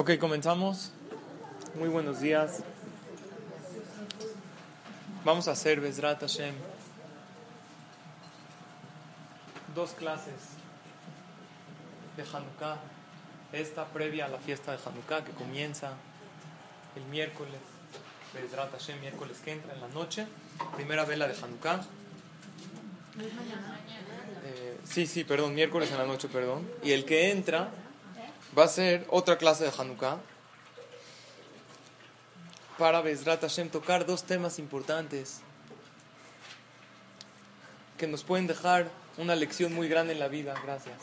Ok, comenzamos. Muy buenos días. Vamos a hacer Bezrat Hashem. Dos clases de Hanukkah. Esta previa a la fiesta de Hanukkah que comienza el miércoles. Bezrat Hashem, miércoles que entra en la noche. Primera vela de Hanukkah. Eh, sí, sí, perdón, miércoles en la noche, perdón. Y el que entra va a ser otra clase de Hanukkah para Bezrat Hashem tocar dos temas importantes que nos pueden dejar una lección muy grande en la vida. Gracias.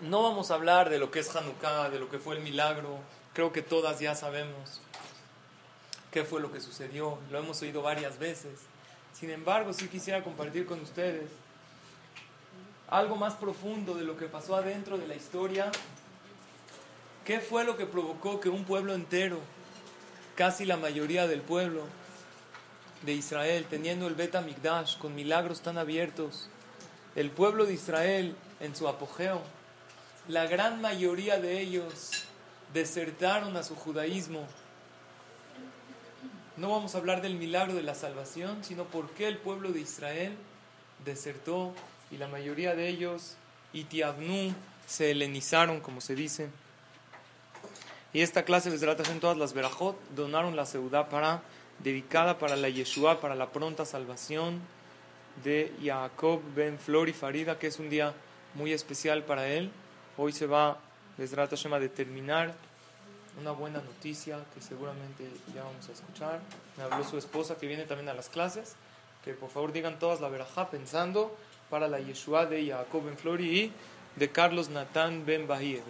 No vamos a hablar de lo que es Hanukkah, de lo que fue el milagro. Creo que todas ya sabemos qué fue lo que sucedió. Lo hemos oído varias veces. Sin embargo, sí quisiera compartir con ustedes algo más profundo de lo que pasó adentro de la historia. ¿Qué fue lo que provocó que un pueblo entero, casi la mayoría del pueblo de Israel, teniendo el Bet con milagros tan abiertos, el pueblo de Israel en su apogeo, la gran mayoría de ellos desertaron a su judaísmo? No vamos a hablar del milagro de la salvación, sino por qué el pueblo de Israel desertó y la mayoría de ellos, itiavnu, se helenizaron, como se dice. Y esta clase de en todas las verajot donaron la ciudad para, dedicada para la Yeshua, para la pronta salvación de Jacob ben Flor y Farida, que es un día muy especial para él. Hoy se va, Bezrat Hashem, a determinar una buena noticia que seguramente ya vamos a escuchar. Me habló su esposa que viene también a las clases, que por favor digan todas la verajá pensando para la Yeshua de Jacob Ben Flori y de Carlos Natán Ben Bahía.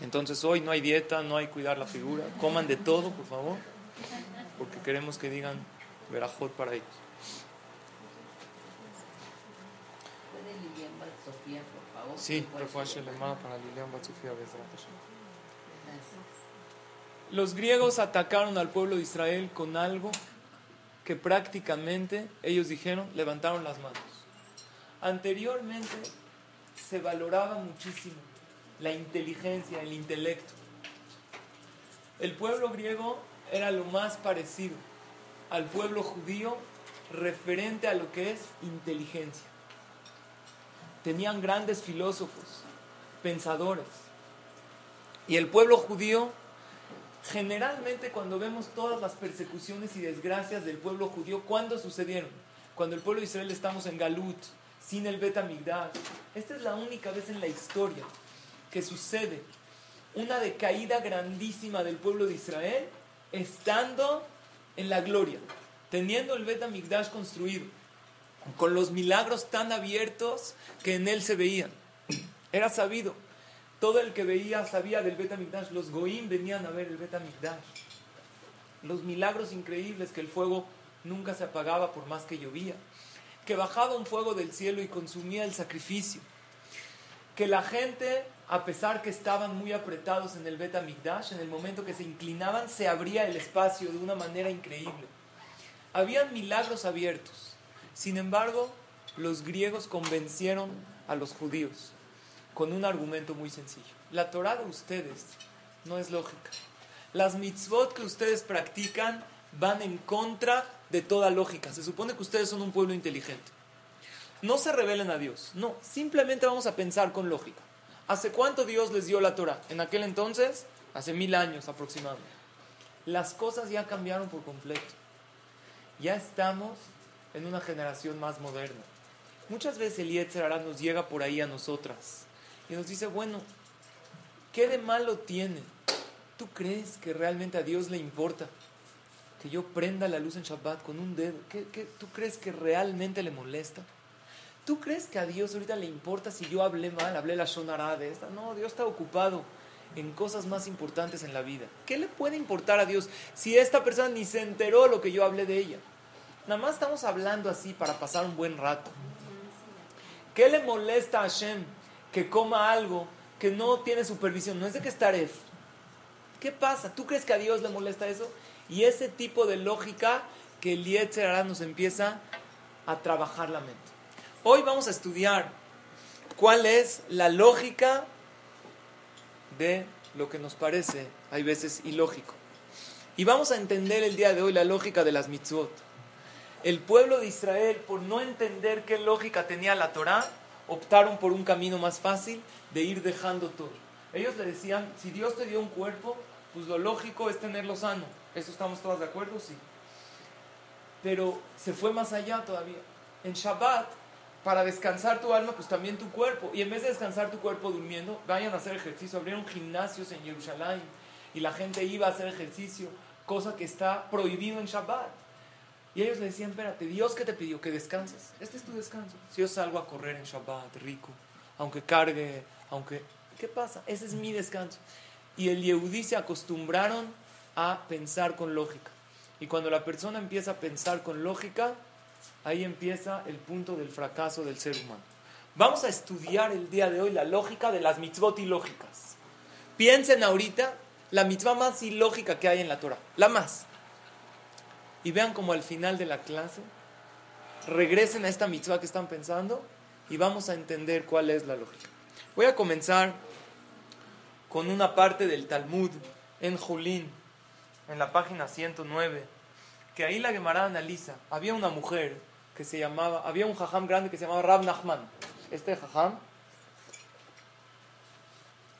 Entonces hoy no hay dieta, no hay cuidar la figura. Coman de todo, por favor, porque queremos que digan verajot para ellos. Sí, para Lilian Batsofía Los griegos atacaron al pueblo de Israel con algo que prácticamente ellos dijeron, levantaron las manos. Anteriormente se valoraba muchísimo la inteligencia, el intelecto. El pueblo griego era lo más parecido al pueblo judío referente a lo que es inteligencia. Tenían grandes filósofos, pensadores. Y el pueblo judío, generalmente cuando vemos todas las persecuciones y desgracias del pueblo judío, ¿cuándo sucedieron? Cuando el pueblo de Israel estamos en Galut, sin el Betamigdash. Esta es la única vez en la historia que sucede una decaída grandísima del pueblo de Israel estando en la gloria, teniendo el Betamigdash construido, con los milagros tan abiertos que en él se veían. Era sabido. Todo el que veía sabía del Betamigdash. Los Goim venían a ver el Betamigdash. Los milagros increíbles que el fuego nunca se apagaba por más que llovía que bajaba un fuego del cielo y consumía el sacrificio. Que la gente, a pesar que estaban muy apretados en el Bet en el momento que se inclinaban, se abría el espacio de una manera increíble. Habían milagros abiertos. Sin embargo, los griegos convencieron a los judíos con un argumento muy sencillo. La Torah de ustedes no es lógica. Las mitzvot que ustedes practican van en contra de toda lógica. Se supone que ustedes son un pueblo inteligente. No se rebelen a Dios, no, simplemente vamos a pensar con lógica. ¿Hace cuánto Dios les dio la Torah? En aquel entonces, hace mil años aproximadamente. Las cosas ya cambiaron por completo. Ya estamos en una generación más moderna. Muchas veces el Yetzer nos llega por ahí a nosotras y nos dice, bueno, ¿qué de malo tiene? ¿Tú crees que realmente a Dios le importa que yo prenda la luz en Shabbat con un dedo, ¿qué, tú crees que realmente le molesta? ¿Tú crees que a Dios ahorita le importa si yo hablé mal, hablé la shonara de esta? No, Dios está ocupado en cosas más importantes en la vida. ¿Qué le puede importar a Dios si esta persona ni se enteró lo que yo hablé de ella? Nada más estamos hablando así para pasar un buen rato. ¿Qué le molesta a Hashem que coma algo que no tiene supervisión? No es de que estar ¿Qué pasa? ¿Tú crees que a Dios le molesta eso? Y ese tipo de lógica que el Yetzer nos empieza a trabajar la mente. Hoy vamos a estudiar cuál es la lógica de lo que nos parece, hay veces, ilógico. Y vamos a entender el día de hoy la lógica de las mitzvot. El pueblo de Israel, por no entender qué lógica tenía la Torah, optaron por un camino más fácil de ir dejando todo. Ellos le decían, si Dios te dio un cuerpo, pues lo lógico es tenerlo sano. ¿Eso estamos todos de acuerdo? Sí. Pero se fue más allá todavía. En Shabbat, para descansar tu alma, pues también tu cuerpo. Y en vez de descansar tu cuerpo durmiendo, vayan a hacer ejercicio. Abrieron gimnasios en Jerusalén y la gente iba a hacer ejercicio, cosa que está prohibido en Shabbat. Y ellos le decían, espérate, Dios que te pidió que descanses. Este es tu descanso. Si yo salgo a correr en Shabbat, rico, aunque cargue, aunque... ¿Qué pasa? Ese es mi descanso. Y el Yehudí se acostumbraron a pensar con lógica. Y cuando la persona empieza a pensar con lógica, ahí empieza el punto del fracaso del ser humano. Vamos a estudiar el día de hoy la lógica de las mitzvot ilógicas. Piensen ahorita la mitzvah más ilógica que hay en la Torah, la más. Y vean como al final de la clase regresen a esta mitzvah que están pensando y vamos a entender cuál es la lógica. Voy a comenzar con una parte del Talmud en Julín, en la página 109, que ahí la Gemara analiza. Había una mujer que se llamaba, había un jajam grande que se llamaba Rab Nachman. Este jajam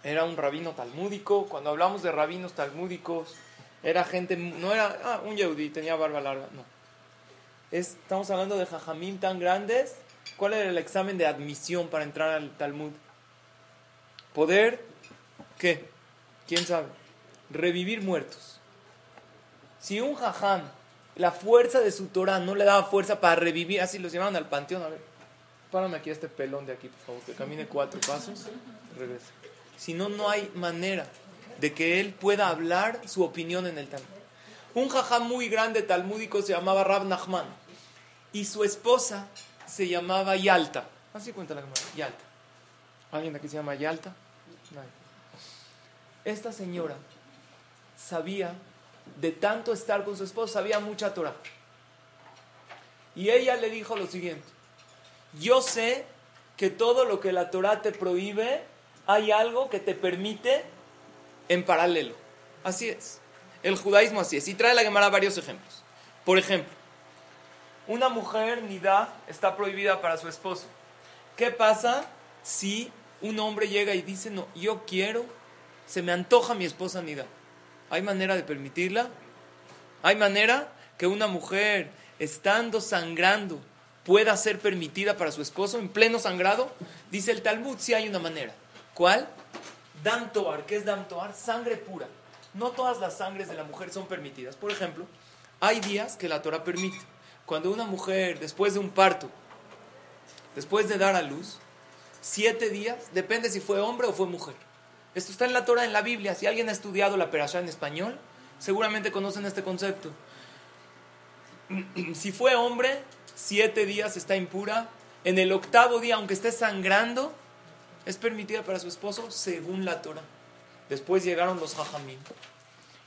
era un rabino talmúdico. Cuando hablamos de rabinos talmúdicos, era gente, no era ah, un yehudí, tenía barba larga, no. estamos hablando de jajamim tan grandes. ¿Cuál era el examen de admisión para entrar al Talmud? Poder ¿Qué? ¿Quién sabe? Revivir muertos. Si un jajam, la fuerza de su Torah no le daba fuerza para revivir, así los llevaban al panteón, a ver, párame aquí este pelón de aquí, por favor, que camine cuatro pasos, regresa. Si no, no hay manera de que él pueda hablar su opinión en el Talmud. Un jajam muy grande talmúdico se llamaba Rab Nachman y su esposa se llamaba Yalta. Así cuenta la cámara, Yalta. ¿Alguien aquí se llama Yalta? esta señora sabía, de tanto estar con su esposo, sabía mucha Torah. Y ella le dijo lo siguiente, yo sé que todo lo que la Torah te prohíbe, hay algo que te permite en paralelo. Así es. El judaísmo así es. Y trae la Gemara varios ejemplos. Por ejemplo, una mujer nida está prohibida para su esposo. ¿Qué pasa si un hombre llega y dice, no, yo quiero se me antoja mi esposa Nida. ¿Hay manera de permitirla? ¿Hay manera que una mujer, estando sangrando, pueda ser permitida para su esposo en pleno sangrado? Dice el Talmud, sí hay una manera. ¿Cuál? Dam Toar. ¿Qué es Dam Toar? Sangre pura. No todas las sangres de la mujer son permitidas. Por ejemplo, hay días que la Torah permite. Cuando una mujer, después de un parto, después de dar a luz, siete días, depende si fue hombre o fue mujer esto está en la Torah, en la Biblia. Si alguien ha estudiado la Perashá en español, seguramente conocen este concepto. Si fue hombre, siete días está impura. En el octavo día, aunque esté sangrando, es permitida para su esposo según la Torah. Después llegaron los hajamim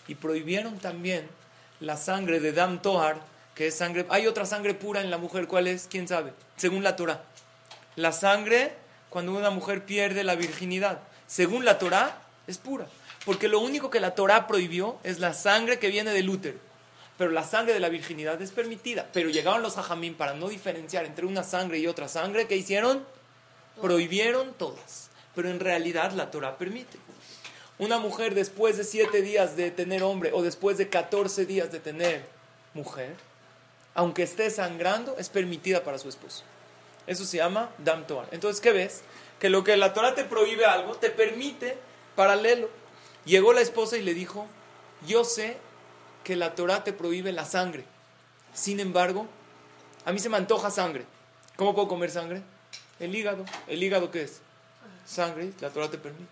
y prohibieron también la sangre de Dam Tohar, que es sangre. Hay otra sangre pura en la mujer, ¿cuál es? ¿Quién sabe? Según la Torah. La sangre cuando una mujer pierde la virginidad según la Torah, es pura. Porque lo único que la Torah prohibió es la sangre que viene del útero. Pero la sangre de la virginidad es permitida. Pero llegaron los hajamim para no diferenciar entre una sangre y otra sangre. ¿Qué hicieron? Prohibieron todas. Pero en realidad la Torah permite. Una mujer después de siete días de tener hombre o después de 14 días de tener mujer, aunque esté sangrando, es permitida para su esposo. Eso se llama dam toar. Entonces, ¿qué ves? Que lo que la Torah te prohíbe algo, te permite paralelo. Llegó la esposa y le dijo, yo sé que la Torah te prohíbe la sangre. Sin embargo, a mí se me antoja sangre. ¿Cómo puedo comer sangre? El hígado. ¿El hígado qué es? Sangre, la Torah te permite.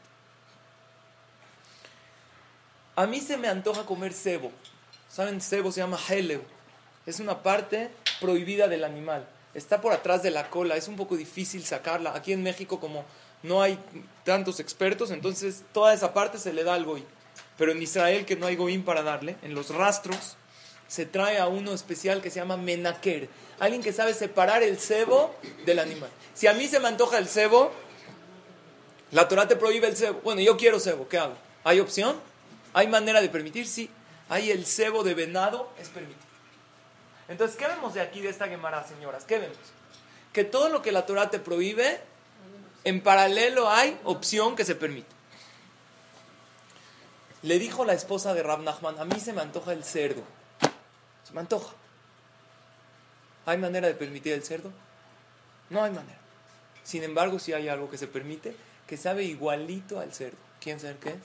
A mí se me antoja comer cebo. ¿Saben? Cebo se llama heleo. Es una parte prohibida del animal. Está por atrás de la cola. Es un poco difícil sacarla. Aquí en México, como no hay tantos expertos, entonces toda esa parte se le da al goy. Pero en Israel, que no hay goín para darle, en los rastros se trae a uno especial que se llama menaker. Alguien que sabe separar el cebo del animal. Si a mí se me antoja el cebo, la Torah te prohíbe el cebo. Bueno, yo quiero cebo, ¿qué hago? ¿Hay opción? ¿Hay manera de permitir? Sí. Hay el cebo de venado, es permitido. Entonces, ¿qué vemos de aquí, de esta Gemara, señoras? ¿Qué vemos? Que todo lo que la Torah te prohíbe, en paralelo hay opción que se permite. Le dijo la esposa de Rab Nachman, a mí se me antoja el cerdo. Se me antoja. ¿Hay manera de permitir el cerdo? No hay manera. Sin embargo, si hay algo que se permite, que sabe igualito al cerdo. ¿Quién sabe qué es?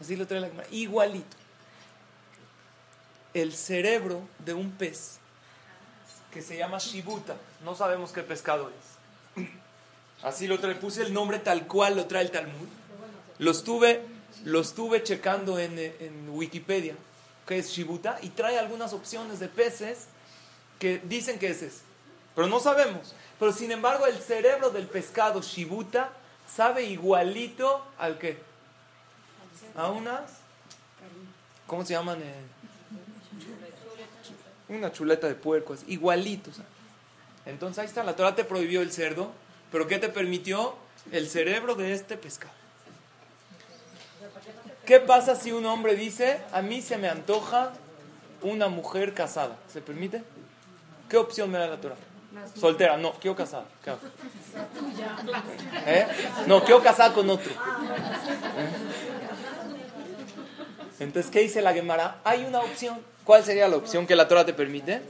Así lo trae la Gemara. Igualito. El cerebro de un pez que se llama shibuta. No sabemos qué pescado es. Así lo trae. Puse el nombre tal cual lo trae el Talmud. Lo estuve lo estuve checando en, en Wikipedia, que es Shibuta, y trae algunas opciones de peces que dicen que es ese. Pero no sabemos. Pero sin embargo, el cerebro del pescado Shibuta sabe igualito al que. A unas. ¿Cómo se llaman? Eh, una chuleta de puerco, igualitos. Entonces ahí está, la Torah te prohibió el cerdo, pero ¿qué te permitió? El cerebro de este pescado. ¿Qué pasa si un hombre dice, a mí se me antoja una mujer casada? ¿Se permite? ¿Qué opción me da la Torah? Soltera, no, quiero casada. ¿Eh? No, quiero casada con otro. Entonces, ¿qué dice la Gemara? Hay una opción. ¿Cuál sería la opción que la Torah te permite?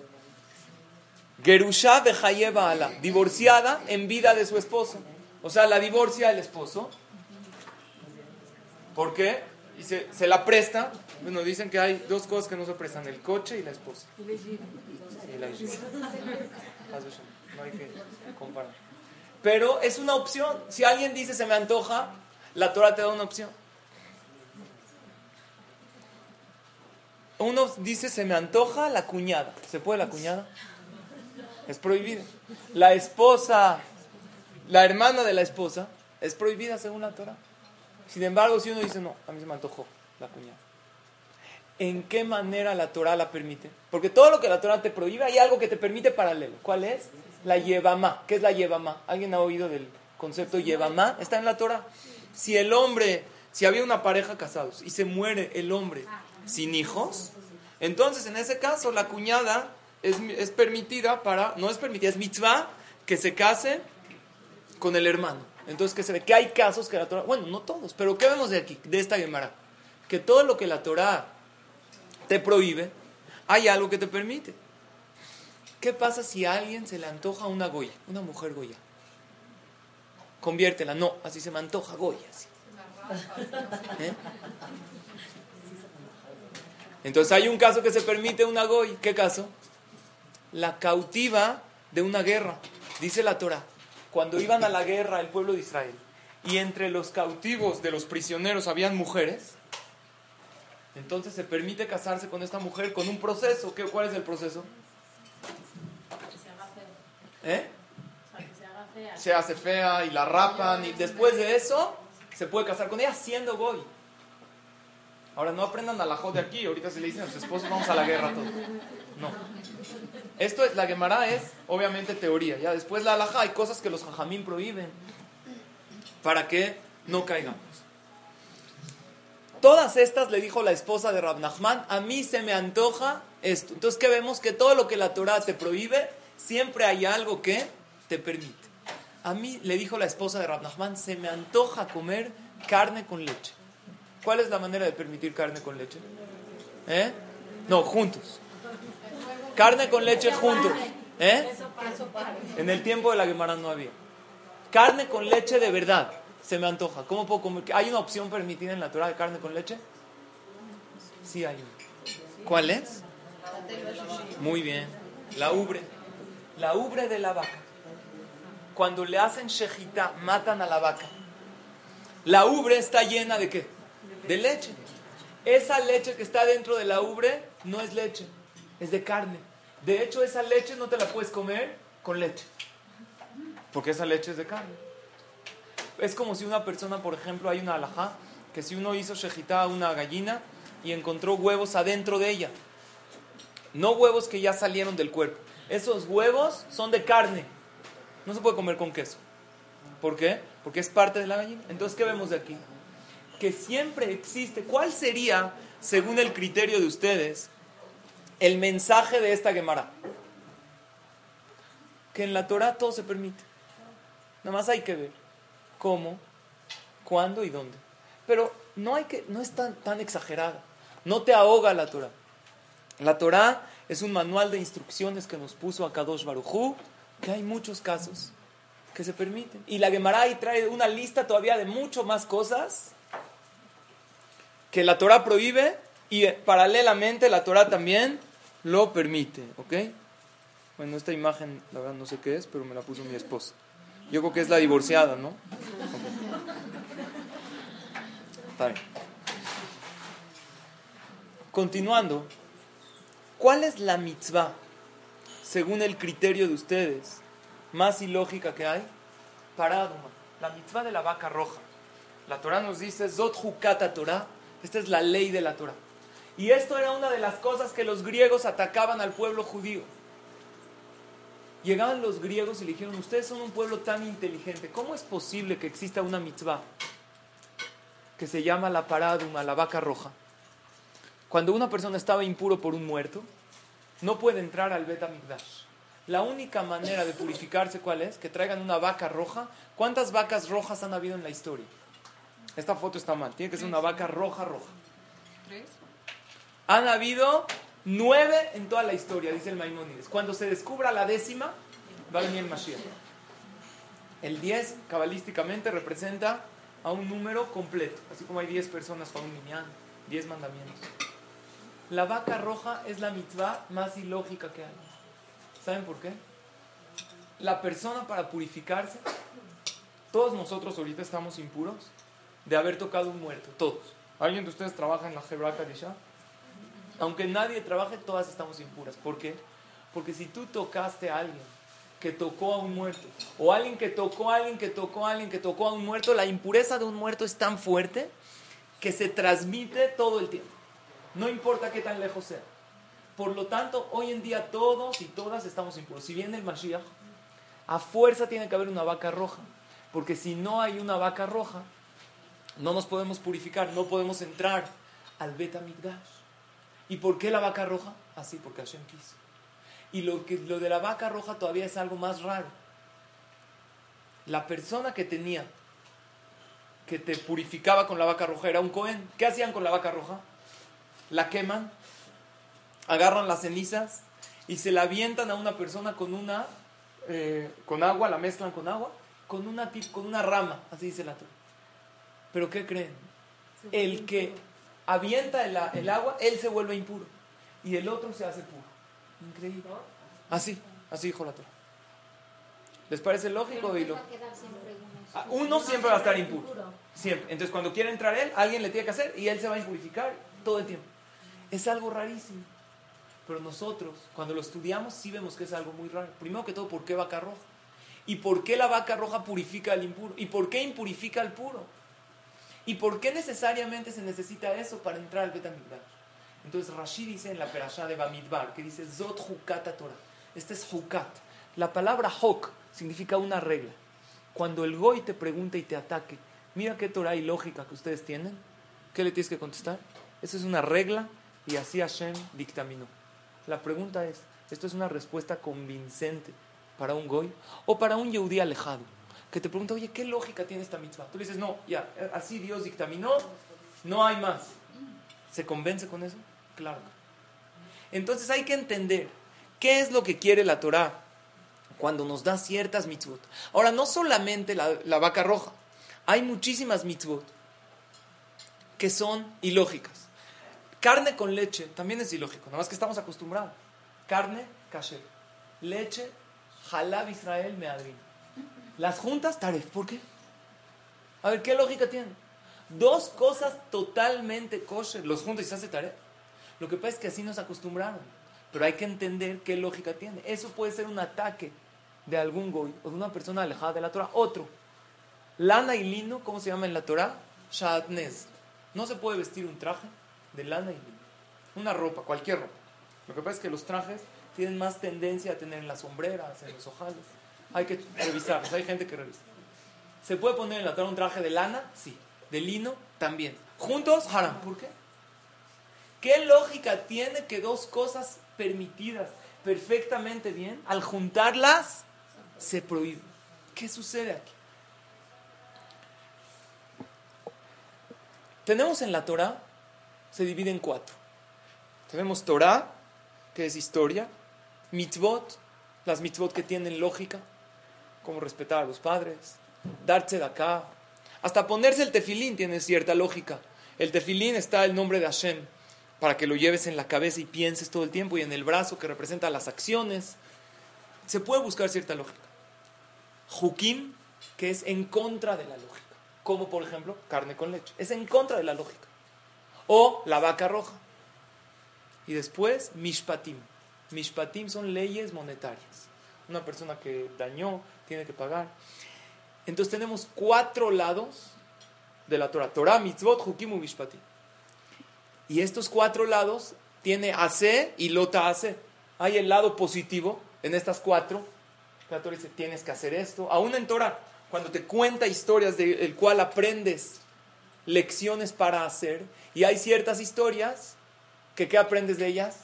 Gerusha de Ala, divorciada en vida de su esposo. O sea, la divorcia el esposo. ¿Por qué? y se, se, la presta. Bueno, dicen que hay dos cosas que no se prestan, el coche y la esposa. Y la No hay que comparar. Pero es una opción. Si alguien dice se me antoja, la Torah te da una opción. Uno dice se me antoja la cuñada. ¿Se puede la cuñada? Es prohibida. La esposa, la hermana de la esposa, es prohibida según la Torah. Sin embargo, si uno dice, no, a mí se me antojó la cuñada. ¿En qué manera la Torah la permite? Porque todo lo que la Torah te prohíbe, hay algo que te permite paralelo. ¿Cuál es? La yevamá. ¿Qué es la yevamá? ¿Alguien ha oído del concepto yevamá? Está en la Torah. Si el hombre, si había una pareja casados y se muere el hombre sin hijos, entonces en ese caso la cuñada es, es permitida para, no es permitida, es mitzvah que se case con el hermano. Entonces, que se ve que hay casos que la Torah, bueno, no todos, pero ¿qué vemos de aquí, de esta Gemara? Que todo lo que la Torah te prohíbe, hay algo que te permite. ¿Qué pasa si a alguien se le antoja una Goya, una mujer Goya? Conviértela, no, así se me antoja Goya. ¿Eh? Entonces hay un caso que se permite una Goy. ¿Qué caso? La cautiva de una guerra. Dice la Torah cuando iban a la guerra el pueblo de Israel y entre los cautivos de los prisioneros habían mujeres, entonces se permite casarse con esta mujer con un proceso. ¿Qué, ¿Cuál es el proceso? ¿Eh? Se hace fea y la rapan y después de eso se puede casar con ella siendo goy. Ahora no aprendan a la de aquí, ahorita se le dicen a sus esposos vamos a la guerra todos. No. Esto es, la Gemara es obviamente teoría. Ya después la alhaja hay cosas que los jajamín prohíben para que no caigamos. Todas estas le dijo la esposa de Rab Nachman, a mí se me antoja esto. Entonces, ¿qué vemos? Que todo lo que la Torah te prohíbe, siempre hay algo que te permite. A mí le dijo la esposa de Rab Nachman, se me antoja comer carne con leche. ¿Cuál es la manera de permitir carne con leche? ¿Eh? No, juntos. Carne con leche juntos. ¿Eh? En el tiempo de la Gemara no había. Carne con leche de verdad. Se me antoja. ¿Cómo puedo comer? ¿Hay una opción permitida en la Torah de carne con leche? Sí hay ¿Cuál es? Muy bien. La ubre. La ubre de la vaca. cuando le hacen shejita, matan a la vaca. La ubre está llena de qué? De leche. Esa leche que está dentro de la ubre no es leche, es de carne. De hecho, esa leche no te la puedes comer con leche, porque esa leche es de carne. Es como si una persona, por ejemplo, hay una alajá, que si uno hizo shejita a una gallina y encontró huevos adentro de ella, no huevos que ya salieron del cuerpo, esos huevos son de carne, no se puede comer con queso. ¿Por qué? Porque es parte de la gallina. Entonces, ¿qué vemos de aquí? Que siempre existe. ¿Cuál sería, según el criterio de ustedes, el mensaje de esta Gemara? Que en la Torah todo se permite. Nada más hay que ver cómo, cuándo y dónde. Pero no, hay que, no es tan, tan exagerada. No te ahoga la Torah. La Torah es un manual de instrucciones que nos puso a Kadosh Barujú, que hay muchos casos que se permiten. Y la Gemara trae una lista todavía de mucho más cosas que la Torah prohíbe y paralelamente la Torah también lo permite, ¿ok? Bueno, esta imagen, la verdad no sé qué es, pero me la puso mi esposa. Yo creo que es la divorciada, ¿no? Está bien. Continuando, ¿cuál es la mitzvah, según el criterio de ustedes, más ilógica que hay? Paraduma, la mitzvah de la vaca roja. La Torah nos dice, Zot Hukata Torah, esta es la ley de la Torah. Y esto era una de las cosas que los griegos atacaban al pueblo judío. Llegaban los griegos y le dijeron, ustedes son un pueblo tan inteligente, ¿cómo es posible que exista una mitzvah que se llama la paraduma, la vaca roja? Cuando una persona estaba impuro por un muerto, no puede entrar al Bet La única manera de purificarse, ¿cuál es? Que traigan una vaca roja. ¿Cuántas vacas rojas han habido en la historia? Esta foto está mal. Tiene que ser una vaca roja, roja. ¿Tres? Han habido nueve en toda la historia, dice el Maimónides. Cuando se descubra la décima, va a venir el Mashiach. El 10, cabalísticamente, representa a un número completo. Así como hay 10 personas para un niñán, 10 mandamientos. La vaca roja es la mitzvah más ilógica que hay. ¿Saben por qué? La persona para purificarse, todos nosotros ahorita estamos impuros de haber tocado un muerto, todos. ¿Alguien de ustedes trabaja en la Hebra Kadisha? Aunque nadie trabaje, todas estamos impuras. ¿Por qué? Porque si tú tocaste a alguien que tocó a un muerto, o alguien que tocó a alguien que tocó a alguien que tocó a un muerto, la impureza de un muerto es tan fuerte que se transmite todo el tiempo. No importa qué tan lejos sea. Por lo tanto, hoy en día todos y todas estamos impuros. Si viene el Mashiach, a fuerza tiene que haber una vaca roja. Porque si no hay una vaca roja, no nos podemos purificar, no podemos entrar al Bet ¿Y por qué la vaca roja? Así, porque Hashem quiso. Y lo, que, lo de la vaca roja todavía es algo más raro. La persona que tenía, que te purificaba con la vaca roja, era un Cohen. ¿Qué hacían con la vaca roja? la queman, agarran las cenizas y se la avientan a una persona con una, eh, con agua, la mezclan con agua, con una, con una rama, así dice la Torah. Pero ¿qué creen? El que avienta el, agua, él se vuelve impuro y el otro se hace puro. Increíble. Así, así dijo la Torah. ¿Les parece lógico? Y ah, Uno siempre va a estar impuro. Siempre. Entonces, cuando quiere entrar él, alguien le tiene que hacer y él se va a impurificar todo el tiempo. Es algo rarísimo. Pero nosotros, cuando lo estudiamos, sí vemos que es algo muy raro. Primero que todo, ¿por qué vaca roja? ¿Y por qué la vaca roja purifica al impuro? ¿Y por qué impurifica al puro? ¿Y por qué necesariamente se necesita eso para entrar al Betamigdash? Entonces Rashi dice en la perashá de Bamidbar, que dice Zot Hukat Torah. Este es Hukat. La palabra Hok significa una regla. Cuando el Goy te pregunta y te ataque, mira qué Torah y lógica que ustedes tienen, ¿qué le tienes que contestar? Esa es una regla y así Hashem dictaminó. La pregunta es, ¿esto es una respuesta convincente para un goy o para un yehudí alejado? Que te pregunta, oye, ¿qué lógica tiene esta mitzvah? Tú dices, no, ya, así Dios dictaminó, no hay más. ¿Se convence con eso? Claro. Entonces hay que entender qué es lo que quiere la Torah cuando nos da ciertas mitzvot. Ahora, no solamente la, vaca roja, hay muchísimas mitzvot que son ilógicas. Carne con leche también es ilógico, nada más que estamos acostumbrados. Carne, kasher. Leche, halab Israel, meadrin. Las juntas, taref. ¿Por qué? A ver, ¿qué lógica tiene? Dos cosas totalmente kosher. Los juntas y se hace taref. Lo que pasa es que así nos acostumbraron. Pero hay que entender qué lógica tiene. Eso puede ser un ataque de algún goy o de una persona alejada de la Torah. Otro. Lana y lino, ¿cómo se llama en la Torah? Shatnez. No se puede vestir un traje de lana y lino. Una ropa, cualquier ropa. Lo que pasa es que los trajes tienen más tendencia a tener en las sombreras, en los ojales. Hay que revisarlos, hay gente que revisa. ¿Se puede poner en la Torah un traje de lana? Sí. ¿De lino? También. ¿Juntos? Haram. ¿Por qué? ¿Qué lógica tiene que dos cosas permitidas perfectamente bien, al juntarlas, se prohíbe? ¿Qué sucede aquí? Tenemos en la Torah, se divide en cuatro. Tenemos Torah, que es historia, mitzvot, las mitzvot que tienen lógica, como respetar a los padres, darse de acá, hasta ponerse el tefilín tiene cierta lógica. El tefilín está el nombre de Hashem, para que lo lleves en la cabeza y pienses todo el tiempo, y en el brazo que representa las acciones. Se puede buscar cierta lógica. Jukim, que es en contra de la lógica como por ejemplo carne con leche. Es en contra de la lógica. O la vaca roja. Y después, mishpatim. Mishpatim son leyes monetarias. Una persona que dañó tiene que pagar. Entonces tenemos cuatro lados de la Torah. Torah, mitzvot, hukim mishpatim. Y estos cuatro lados tiene AC y lota AC. Hay el lado positivo en estas cuatro. La Torah dice, tienes que hacer esto. Aún en Torah cuando te cuenta historias del cual aprendes lecciones para hacer, y hay ciertas historias que ¿qué aprendes de ellas?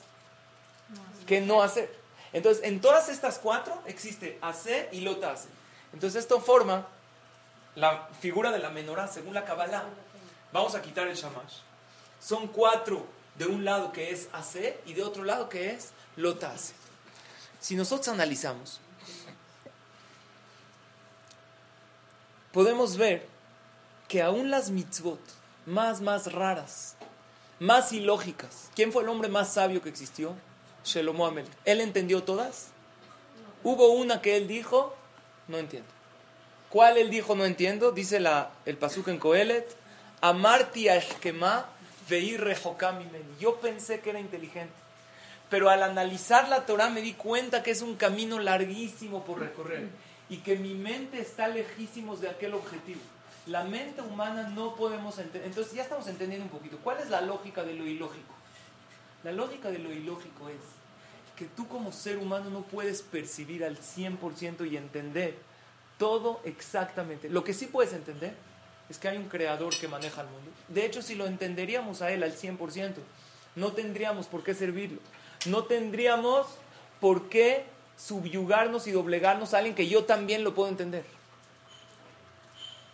que no hacer. Entonces, en todas estas cuatro existe hacer y lota hacer. Entonces, esto forma la figura de la menorá según la Kabbalah. Vamos a quitar el shamash. Son cuatro de un lado que es hacer y de otro lado que es lota hacer. Si nosotros analizamos, podemos ver que aún las mitzvot más, más raras, más ilógicas, ¿quién fue el hombre más sabio que existió? Shelomo Amelech. ¿Él entendió todas? Hubo una que él dijo, no entiendo. ¿Cuál él dijo, no entiendo? Dice la, el pasuk en Coelet, Amarti ashkema veir Yo pensé que era inteligente. Pero al analizar la Torah me di cuenta que es un camino larguísimo por recorrer y que mi mente está lejísimos de aquel objetivo. La mente humana no podemos entender. Entonces ya estamos entendiendo un poquito. ¿Cuál es la lógica de lo ilógico? La lógica de lo ilógico es que tú como ser humano no puedes percibir al 100% y entender todo exactamente. Lo que sí puedes entender es que hay un creador que maneja el mundo. De hecho, si lo entenderíamos a él al 100%, no tendríamos por qué servirlo. No tendríamos por qué subyugarnos y doblegarnos a alguien que yo también lo puedo entender.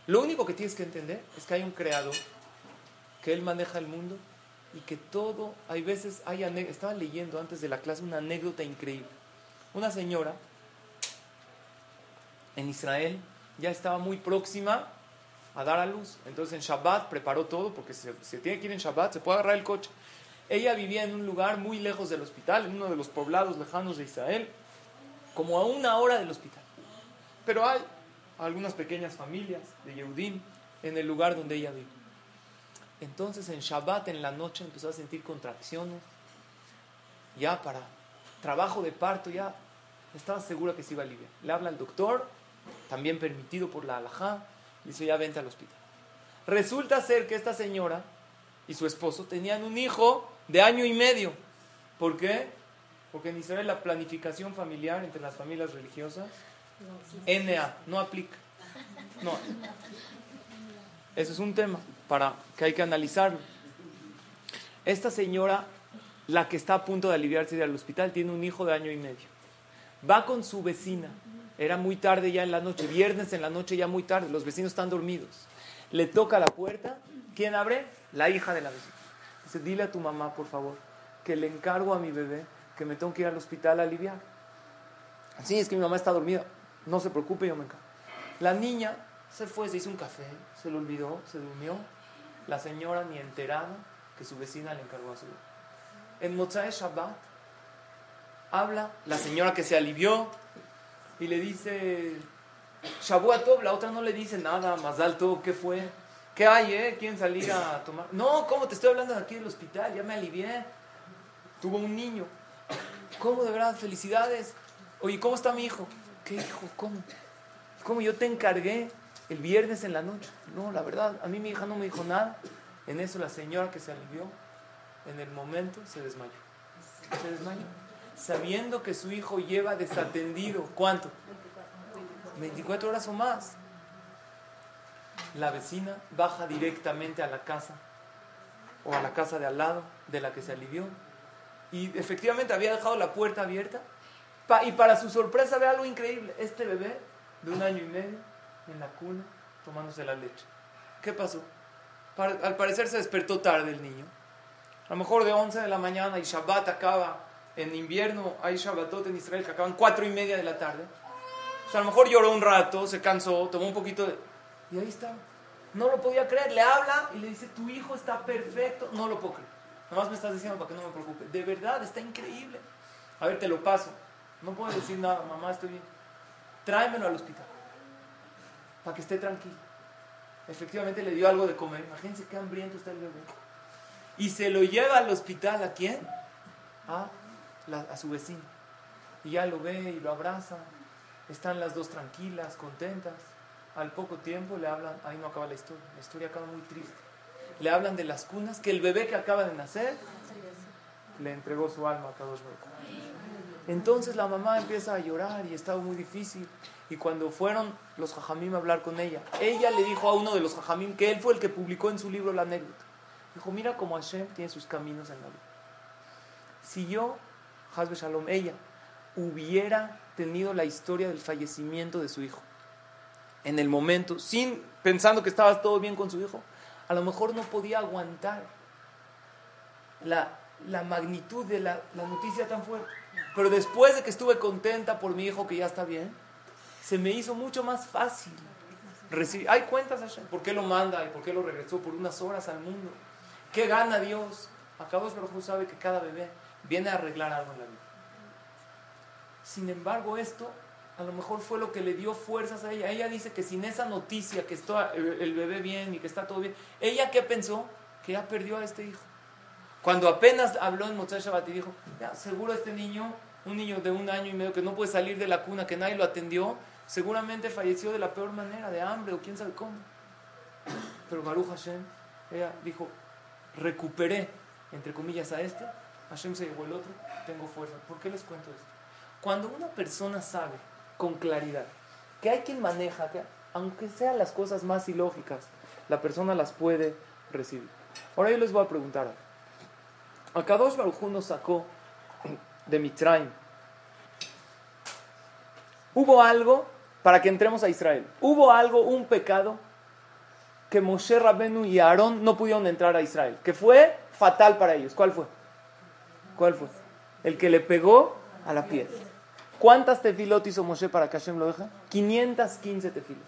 Lo único que tienes que entender es que hay un creador, que él maneja el mundo y que todo, hay veces, hay estaba leyendo antes de la clase una anécdota increíble. Una señora en Israel ya estaba muy próxima a dar a luz. Entonces en Shabbat preparó todo, porque si se tiene que ir en Shabbat, se puede agarrar el coche. Ella vivía en un lugar muy lejos del hospital, en uno de los poblados lejanos de Israel como a una hora del hospital. Pero hay algunas pequeñas familias de Yehudim en el lugar donde ella vive. Entonces en Shabbat en la noche empezó a sentir contracciones, ya para trabajo de parto, ya estaba segura que se iba a aliviar. Le habla al doctor, también permitido por la halajá, dice ya vente al hospital. Resulta ser que esta señora y su esposo tenían un hijo de año y medio. ¿Por qué? Porque en Israel la planificación familiar entre las familias religiosas, NA, no aplica. No. Eso es un tema para que hay que analizarlo. Esta señora, la que está a punto de aliviarse del hospital, tiene un hijo de año y medio. Va con su vecina. Era muy tarde ya en la noche, viernes en la noche ya muy tarde, los vecinos están dormidos. Le toca la puerta. ¿Quién abre? La hija de la vecina. Dice, dile a tu mamá, por favor, que le encargo a mi bebé que me tengo que ir al hospital a aliviar. Sí, es que mi mamá está dormida. No se preocupe, yo me encargo. La niña se fue, se hizo un café, se lo olvidó, se durmió. La señora ni enterada que su vecina le encargó a su En Mozae Shabbat habla la señora que se alivió y le dice, Shabuatov, la otra no le dice nada, más alto, ¿qué fue? ¿Qué hay, eh? ¿Quieren salir a tomar? No, ¿cómo te estoy hablando de aquí del hospital? Ya me alivié. Tuvo un niño. ¿Cómo de verdad? Felicidades. Oye, ¿cómo está mi hijo? ¿Qué hijo? ¿Cómo? ¿Cómo yo te encargué el viernes en la noche? No, la verdad, a mí mi hija no me dijo nada. En eso la señora que se alivió, en el momento se desmayó. Se desmayó. Sabiendo que su hijo lleva desatendido, ¿cuánto? 24 horas o más. La vecina baja directamente a la casa o a la casa de al lado de la que se alivió y efectivamente había dejado la puerta abierta y para su sorpresa ve algo increíble, este bebé de un año y medio en la cuna tomándose la leche. ¿Qué pasó? al parecer se despertó tarde el niño. A lo mejor de 11 de la mañana y Shabbat acaba en invierno, hay Shabbatot en Israel que acaban 4 y media de la tarde a lo mejor lloró un rato, se cansó, tomó un poquito de... Y ahí está. No lo podía creer. Le habla y le dice, tu hijo está perfecto. No lo puedo creer. Nomás me estás diciendo para que no me preocupe. De verdad, está increíble. A ver, te lo paso. No puedo decir nada, mamá, estoy bien. Tráemelo al hospital. Para que esté tranquilo. Efectivamente le dio algo de comer. Imagínense qué hambriento está el bebé. Y se lo lleva al hospital. ¿A quién? A, a su vecino. Y ya lo ve y lo abraza. Están las dos tranquilas, contentas. Al poco tiempo le hablan, ahí no acaba la historia, la historia acaba muy triste. Le hablan de las cunas, que el bebé que acaba de nacer le entregó su alma a Kadosh Entonces la mamá empieza a llorar y estaba muy difícil. Y cuando fueron los jajamim a hablar con ella, ella le dijo a uno de los jajamim que él fue el que publicó en su libro la anécdota. Dijo, mira cómo Hashem tiene sus caminos en la vida. Si yo, Hasbe Shalom, ella, hubiera tenido la historia del fallecimiento de su hijo. En el momento, sin pensando que estaba todo bien con su hijo, a lo mejor no podía aguantar la, magnitud de la, noticia tan fuerte. Pero después de que estuve contenta por mi hijo que ya está bien, se me hizo mucho más fácil recibir. Hay cuentas, ¿por qué lo manda y por qué lo regresó por unas horas al mundo? ¿Qué gana Dios? Acá Baruj sabe que cada bebé viene a arreglar algo en la vida. Sin embargo, esto a lo mejor fue lo que le dio fuerzas a ella. Ella dice que sin esa noticia, que está el bebé bien y que está todo bien, ella qué pensó? Que ya perdió a este hijo. Cuando apenas habló en Motzai Shabbat y dijo, ya, seguro este niño, un niño de un año y medio que no puede salir de la cuna, que nadie lo atendió, seguramente falleció de la peor manera, de hambre o quién sabe cómo. Pero Baruch Hashem, ella dijo, recuperé, entre comillas, a este, Hashem se llevó el otro, tengo fuerza. ¿Por qué les cuento esto? Cuando una persona sabe con claridad que hay quien maneja, que aunque sean las cosas más ilógicas, la persona las puede recibir. Ahora yo les voy a preguntar. Akadosh Baruj nos sacó de Mitzrayim. Hubo algo para que entremos a Israel. Hubo algo, un pecado que Moshe Rabenu y Aarón no pudieron entrar a Israel, que fue fatal para ellos. ¿Cuál fue? ¿Cuál fue? El que le pegó a la piedra. ¿Cuántas tefilot hizo Moshe para que Hashem lo deje? 515 tefilot.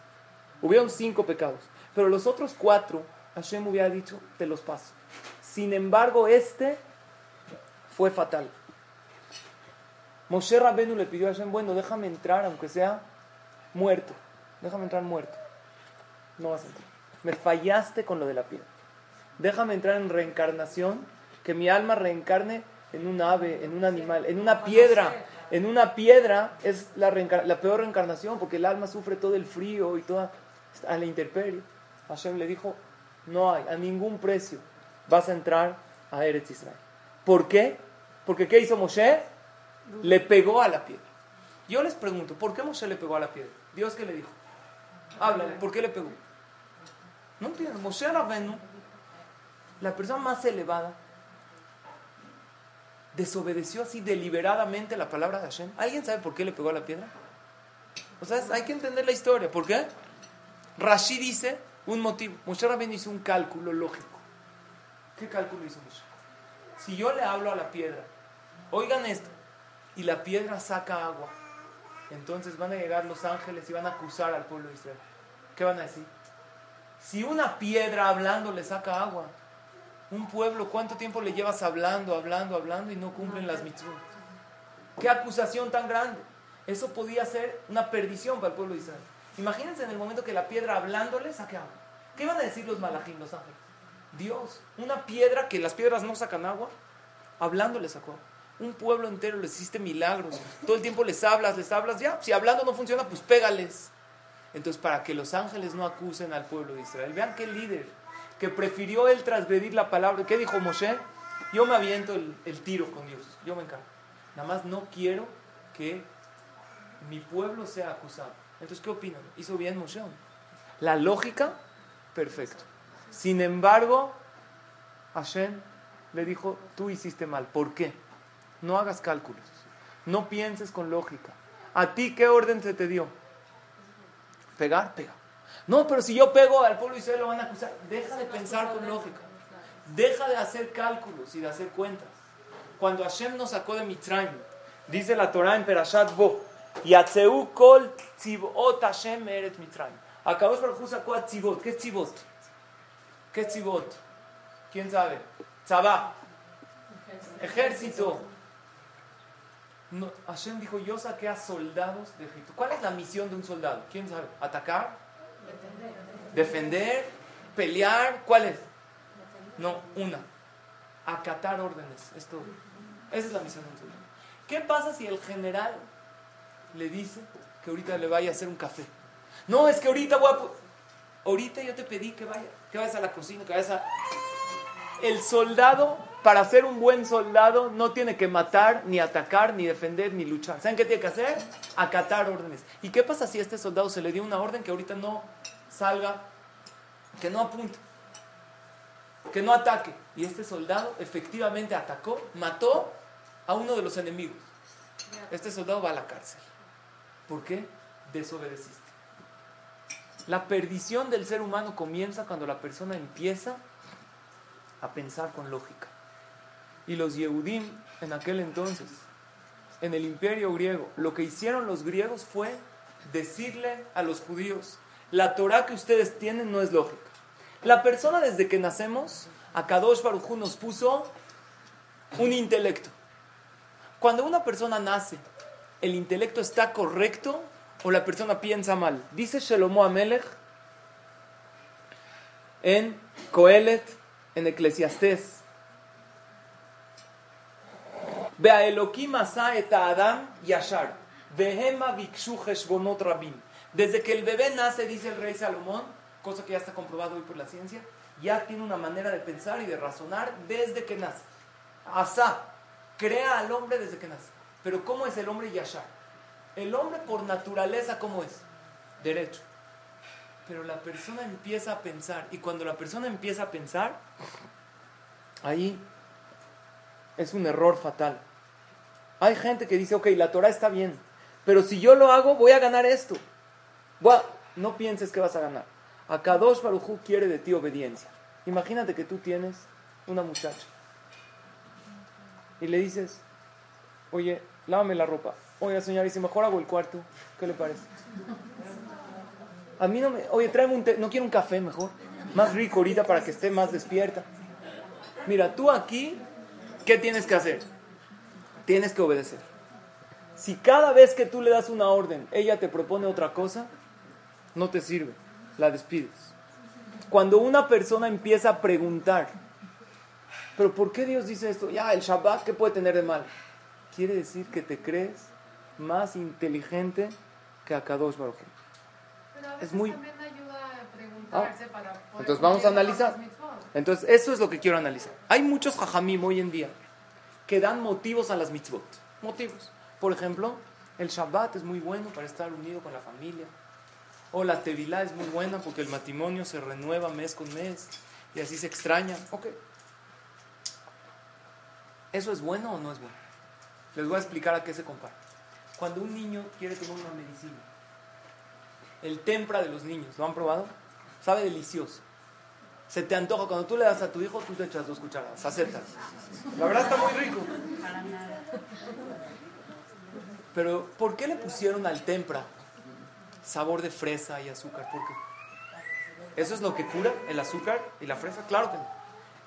Hubieron cinco pecados. Pero los otros cuatro, Hashem hubiera dicho, te los paso. Sin embargo, este fue fatal. Moshe Rabenu le pidió a Hashem, bueno, déjame entrar, aunque sea muerto. Déjame entrar muerto. No vas a entrar. Me fallaste con lo de la piel. Déjame entrar en reencarnación, que mi alma reencarne en un ave, en un animal, en una piedra en una piedra es la, peor reencarnación porque el alma sufre todo el frío y toda a la intemperie. Hashem le dijo, no hay, a ningún precio vas a entrar a Eretz Israel. ¿Por qué? Porque ¿qué hizo Moshe? Le pegó a la piedra. Yo les pregunto, ¿por qué Moshe le pegó a la piedra? Dios qué le dijo, háblale, ¿por qué le pegó? No entiendo, Moshe Rabenu, la persona más elevada, desobedeció así deliberadamente la palabra de Hashem. ¿Alguien sabe por qué le pegó a la piedra? O sea, hay que entender la historia. ¿Por qué? Rashi dice un motivo. Moshe Rabbeinu hizo un cálculo lógico. ¿Qué cálculo hizo Moshe? Si yo le hablo a la piedra, oigan esto, y la piedra saca agua, entonces van a llegar los ángeles y van a acusar al pueblo de Israel. ¿Qué van a decir? Si una piedra hablando le saca agua, un pueblo, ¿cuánto tiempo le llevas hablando, hablando, hablando y no cumplen las mitzvot? ¿Qué acusación tan grande? Eso podía ser una perdición para el pueblo de Israel. Imagínense en el momento que la piedra hablándole saque agua. ¿Qué van a decir los malajim, los ángeles? Dios, una piedra que las piedras no sacan agua, hablando sacó agua. Un pueblo entero les hiciste milagros. Todo el tiempo les hablas, les hablas. Ya, si hablando no funciona, pues pégales. Entonces, para que los ángeles no acusen al pueblo de Israel, vean qué líder, que prefirió él transgredir la palabra. ¿Qué dijo Moshe? Yo me aviento el, tiro con Dios, yo me encargo. Nada más no quiero que mi pueblo sea acusado. Entonces, ¿qué opinan? ¿Hizo bien Moshe? La lógica, perfecto. Sin embargo, Hashem le dijo, tú hiciste mal. ¿Por qué? No hagas cálculos. No pienses con lógica. ¿A ti qué orden se te dio? Pegar, pega. No, pero si yo pego al pueblo de Israel lo van a acusar. Deja de pensar con lógica. Deja de hacer cálculos y de hacer cuentas. Cuando Hashem nos sacó de Mitzrayim, dice la Torah en Perashat Bo, Yatzeu kol tzivot Hashem eret Mitzrayim. Acabó por sacó a tzivot. ¿Qué es tzivot? ¿Qué? ¿Quién sabe? Tzabá. Ejército. No, Hashem dijo, yo saqué a soldados de Egipto. ¿Cuál es la misión de un soldado? ¿Quién sabe? ¿Atacar? Defender. ¿Pelear? ¿Cuál es? No, una. Acatar órdenes. Esto, esa es la misión de un soldado. ¿Qué pasa si el general le dice que ahorita le vaya a hacer un café? No, es que ahorita voy a... Ahorita yo te pedí que vaya, que vayas a la cocina, que vayas a... El soldado para ser un buen soldado no tiene que matar, ni atacar, ni defender, ni luchar. ¿Saben qué tiene que hacer? Acatar órdenes. ¿Y qué pasa si a este soldado se le dio una orden que ahorita no salga, que no apunte, que no ataque? Y este soldado efectivamente atacó, mató a uno de los enemigos. Este soldado va a la cárcel. ¿Por qué? Desobedeciste. La perdición del ser humano comienza cuando la persona empieza a pensar con lógica. Y los Yehudim en aquel entonces, en el imperio griego, lo que hicieron los griegos fue decirle a los judíos, la Torah que ustedes tienen no es lógica. La persona desde que nacemos, a Kadosh Baruj nos puso un intelecto. Cuando una persona nace, ¿el intelecto está correcto o la persona piensa mal? Dice Shelomo Amelech en Coelet, en Eclesiastés desde que el bebé nace, dice el rey Salomón, cosa que ya está comprobado hoy por la ciencia, ya tiene una manera de pensar y de razonar desde que nace. Asa, crea al hombre desde que nace. Pero ¿cómo es el hombre Yashar? El hombre por naturaleza, ¿cómo es? Derecho. Pero la persona empieza a pensar. Y cuando la persona empieza a pensar, ahí es un error fatal. Hay gente que dice, ok, la Torah está bien, pero si yo lo hago, voy a ganar esto. no pienses que vas a ganar. Akadosh Barujú quiere de ti obediencia. Imagínate que tú tienes una muchacha y le dices, oye, lávame la ropa. Oye, señora, si mejor hago el cuarto, ¿qué le parece? A mí no me. Oye, tráeme un té, no quiero un café mejor. Más rico ahorita para que esté más despierta. Mira, tú aquí ¿qué tienes que hacer? Tienes que obedecer. Si cada vez que tú le das una orden, ella te propone otra cosa, no te sirve, la despides. Cuando una persona empieza a preguntar, pero ¿por qué Dios dice esto? Ya, el Shabbat, ¿qué puede tener de mal? Quiere decir que te crees más inteligente que Akadosh Baruch. Pero a es muy... también ayuda a preguntarse ah, para poder Entonces vamos a analizar. Entonces, eso es lo que quiero analizar. Hay muchos jajamim hoy en día que dan motivos a las mitzvot. Motivos. Por ejemplo, el Shabbat es muy bueno para estar unido con la familia. O la Tevilá es muy buena porque el matrimonio se renueva mes con mes y así se extraña. Ok. ¿Eso es bueno o no es bueno? Les voy a explicar a qué se compara. Cuando un niño quiere tomar una medicina, el tempra de los niños, ¿lo han probado? Sabe delicioso se te antoja. Cuando tú le das a tu hijo, tú te echas dos cucharadas. Aceptas. La verdad está muy rico. Pero, ¿por qué le pusieron al tempra sabor de fresa y azúcar? ¿Por qué? ¿Eso es lo que cura el azúcar y la fresa? Claro que no.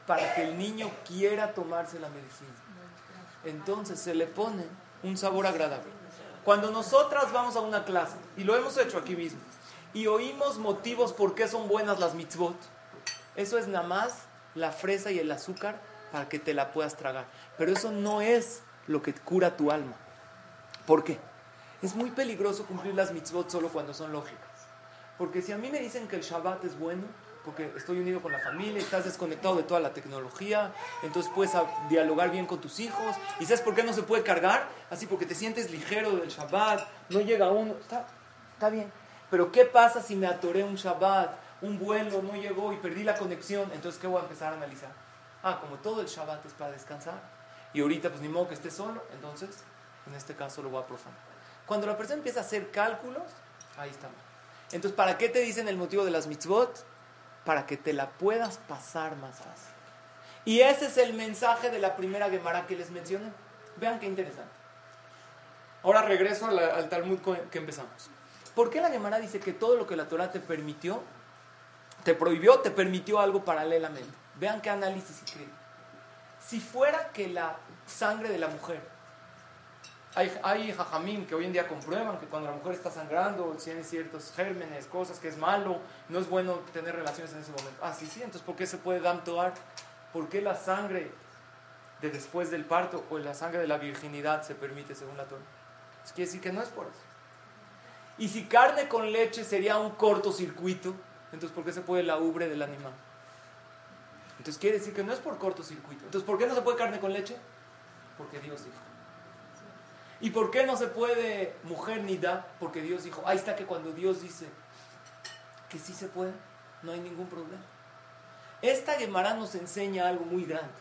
Para que el niño quiera tomarse la medicina. Entonces se le pone un sabor agradable. Cuando nosotras vamos a una clase, y lo hemos hecho aquí mismo, y oímos motivos por qué son buenas las mitzvot, eso es nada más la fresa y el azúcar para que te la puedas tragar. Pero eso no es lo que cura tu alma. ¿Por qué? Es muy peligroso cumplir las mitzvot solo cuando son lógicas. Porque si a mí me dicen que el Shabbat es bueno, porque estoy unido con la familia, estás desconectado de toda la tecnología, entonces puedes dialogar bien con tus hijos. ¿Y sabes por qué no se puede cargar? Así porque te sientes ligero del Shabbat, no llega uno, está, está bien. Pero ¿qué pasa si me atoré un Shabbat, un vuelo no llegó y perdí la conexión? Entonces, ¿qué voy a empezar a analizar? Ah, como todo el Shabbat es para descansar, y ahorita pues ni modo que esté solo, entonces en este caso lo voy a profanar. Cuando la persona empieza a hacer cálculos, ahí está Entonces, ¿para qué te dicen el motivo de las mitzvot? para que te la puedas pasar más fácil. Y ese es el mensaje de la primera Gemara que les mencioné. Vean qué interesante. Ahora regreso al, Talmud que empezamos. ¿Por qué la Gemara dice que todo lo que la Torah te permitió, te prohibió, te permitió algo paralelamente? Vean qué análisis increíble. Si fuera que la sangre de la mujer hay, hay jajamim que hoy en día comprueban que cuando la mujer está sangrando, tiene ciertos gérmenes, cosas que es malo, no es bueno tener relaciones en ese momento. Ah, sí, sí, entonces ¿por qué se puede damtoar? ¿Por qué la sangre de después del parto o la sangre de la virginidad se permite según la Torah? Es quiere decir que no es por eso. Y si carne con leche sería un cortocircuito, entonces ¿por qué se puede la ubre del animal? Entonces quiere decir que no es por cortocircuito. Entonces ¿por qué no se puede carne con leche? Porque Dios dijo. ¿Y por qué no se puede mujer ni da? Porque Dios dijo, ahí está que cuando Dios dice que sí se puede, no hay ningún problema. Esta Gemara nos enseña algo muy grande.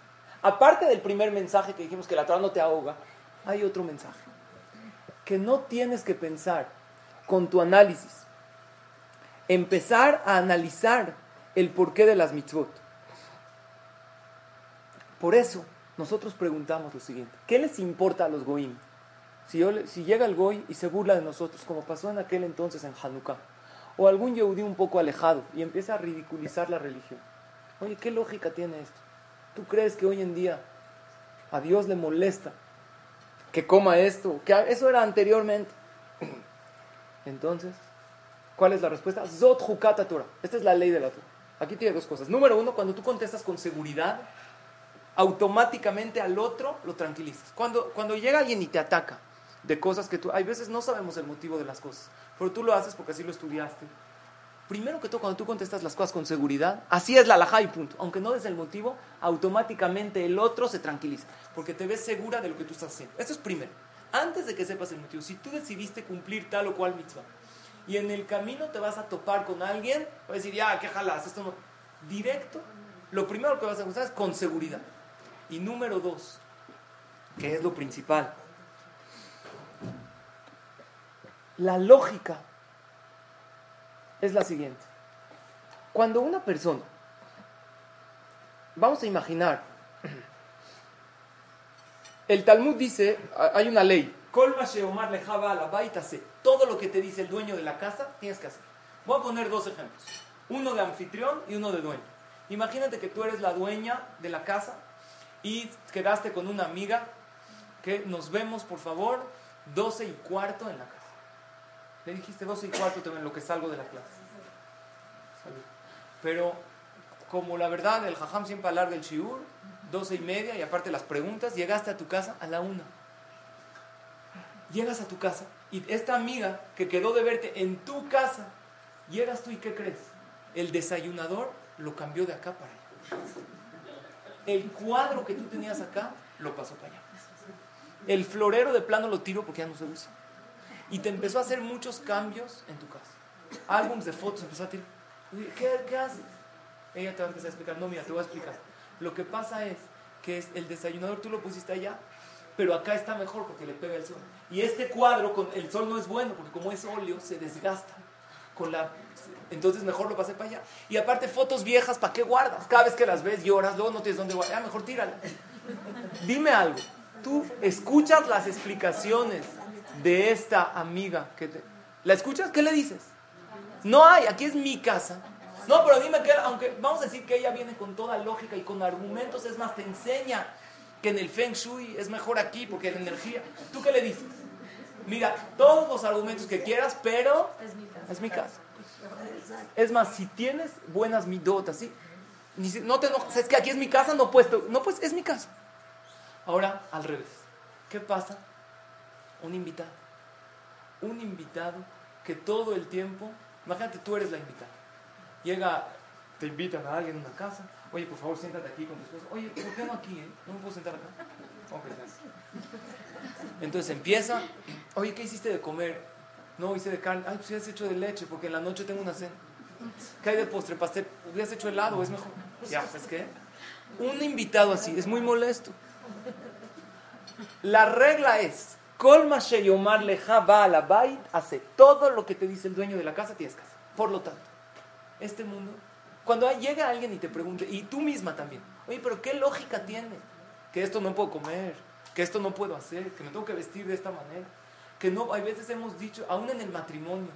Aparte del primer mensaje que dijimos que la Torah no te ahoga, hay otro mensaje. Que no tienes que pensar con tu análisis, empezar a analizar el porqué de las mitzvot. Por eso nosotros preguntamos lo siguiente, ¿qué les importa a los goim? Si, llega el Goy y se burla de nosotros, como pasó en aquel entonces en Hanukkah, o algún Yehudí un poco alejado y empieza a ridiculizar la religión. Oye, ¿qué lógica tiene esto? ¿Tú crees que hoy en día a Dios le molesta que coma esto? Que eso era anteriormente. Entonces, ¿cuál es la respuesta? Zot Torah. Esta es la ley de la Torah. Aquí tiene dos cosas. Número uno, cuando tú contestas con seguridad, automáticamente al otro lo tranquilizas. Cuando, cuando llega alguien y te ataca, de cosas que tú, hay veces no sabemos el motivo de las cosas, pero tú lo haces porque así lo estudiaste. Primero que todo, cuando tú contestas las cosas con seguridad, así es la alajá y punto. Aunque no des el motivo, automáticamente el otro se tranquiliza, porque te ves segura de lo que tú estás haciendo. Esto es primero. Antes de que sepas el motivo, si tú decidiste cumplir tal o cual mitzvah, y en el camino te vas a topar con alguien, vas a decir, ya, ¿qué jalas? Esto no. Directo, lo primero que vas a contestar es con seguridad. Y número dos, que es lo principal, La lógica es la siguiente. Cuando una persona, vamos a imaginar, el Talmud dice, hay una ley, todo lo que te dice el dueño de la casa, tienes que hacer. Voy a poner dos ejemplos, uno de anfitrión y uno de dueño. Imagínate que tú eres la dueña de la casa y quedaste con una amiga que nos vemos, por favor, 12 y cuarto en la casa. Le dijiste 12 y cuarto te en lo que salgo de la clase. Pero como la verdad el jajam siempre alarga el shiur, 12 y media y aparte las preguntas, llegaste a tu casa a la una. Llegas a tu casa y esta amiga que quedó de verte en tu casa, llegas tú y ¿qué crees? El desayunador lo cambió de acá para allá. El cuadro que tú tenías acá lo pasó para allá. El florero de plano lo tiro porque ya no se usa. Y te empezó a hacer muchos cambios en tu casa. Álbums de fotos, empezó a tirar. ¿Qué, ¿Qué haces? Ella te va a empezar a explicar. No, mira, te voy a explicar. Lo que pasa es que es el desayunador tú lo pusiste allá, pero acá está mejor porque le pega el sol. Y este cuadro con el sol no es bueno porque como es óleo se desgasta. Con la, entonces mejor lo pasé para allá. Y aparte fotos viejas, ¿para qué guardas? Cada vez que las ves lloras, luego no tienes dónde guardar. Ya mejor tírala. Dime algo. Tú escuchas las explicaciones de esta amiga que te... ¿La escuchas? ¿Qué le dices? No hay, aquí es mi casa. No, pero dime que, aunque vamos a decir que ella viene con toda lógica y con argumentos, es más, te enseña que en el Feng Shui es mejor aquí porque la energía. ¿Tú qué le dices? Mira, todos los argumentos que quieras, pero es mi casa. Es más, si tienes buenas midotas, ¿sí? no te enojas, es que aquí es mi casa, no puesto. No, pues es mi casa. Ahora, al revés. ¿Qué pasa? Un invitado. Un invitado que todo el tiempo, imagínate, tú eres la invitada. Llega, te invitan a alguien a una casa. Oye, por favor, siéntate aquí con tu esposa. Oye, ¿por qué no aquí? Eh? ¿No me puedo sentar acá? Entonces empieza. Oye, ¿qué hiciste de comer? No, hice de carne. Ay, pues has hecho de leche, porque en la noche tengo una cena. ¿Qué hay de postre? Pastel. Hubieras hecho helado, es mejor. Ya, ¿sabes qué? Un invitado así es muy molesto. La regla es, Colma Sheyomar Leja va a la bait, hace todo lo que te dice el dueño de la casa, tienes casa. Por lo tanto, este mundo, cuando llega alguien y te pregunte, y tú misma también, oye, pero ¿qué lógica tiene? Que esto no puedo comer, que esto no puedo hacer, que me tengo que vestir de esta manera. Que no, hay veces hemos dicho, aún en el matrimonio,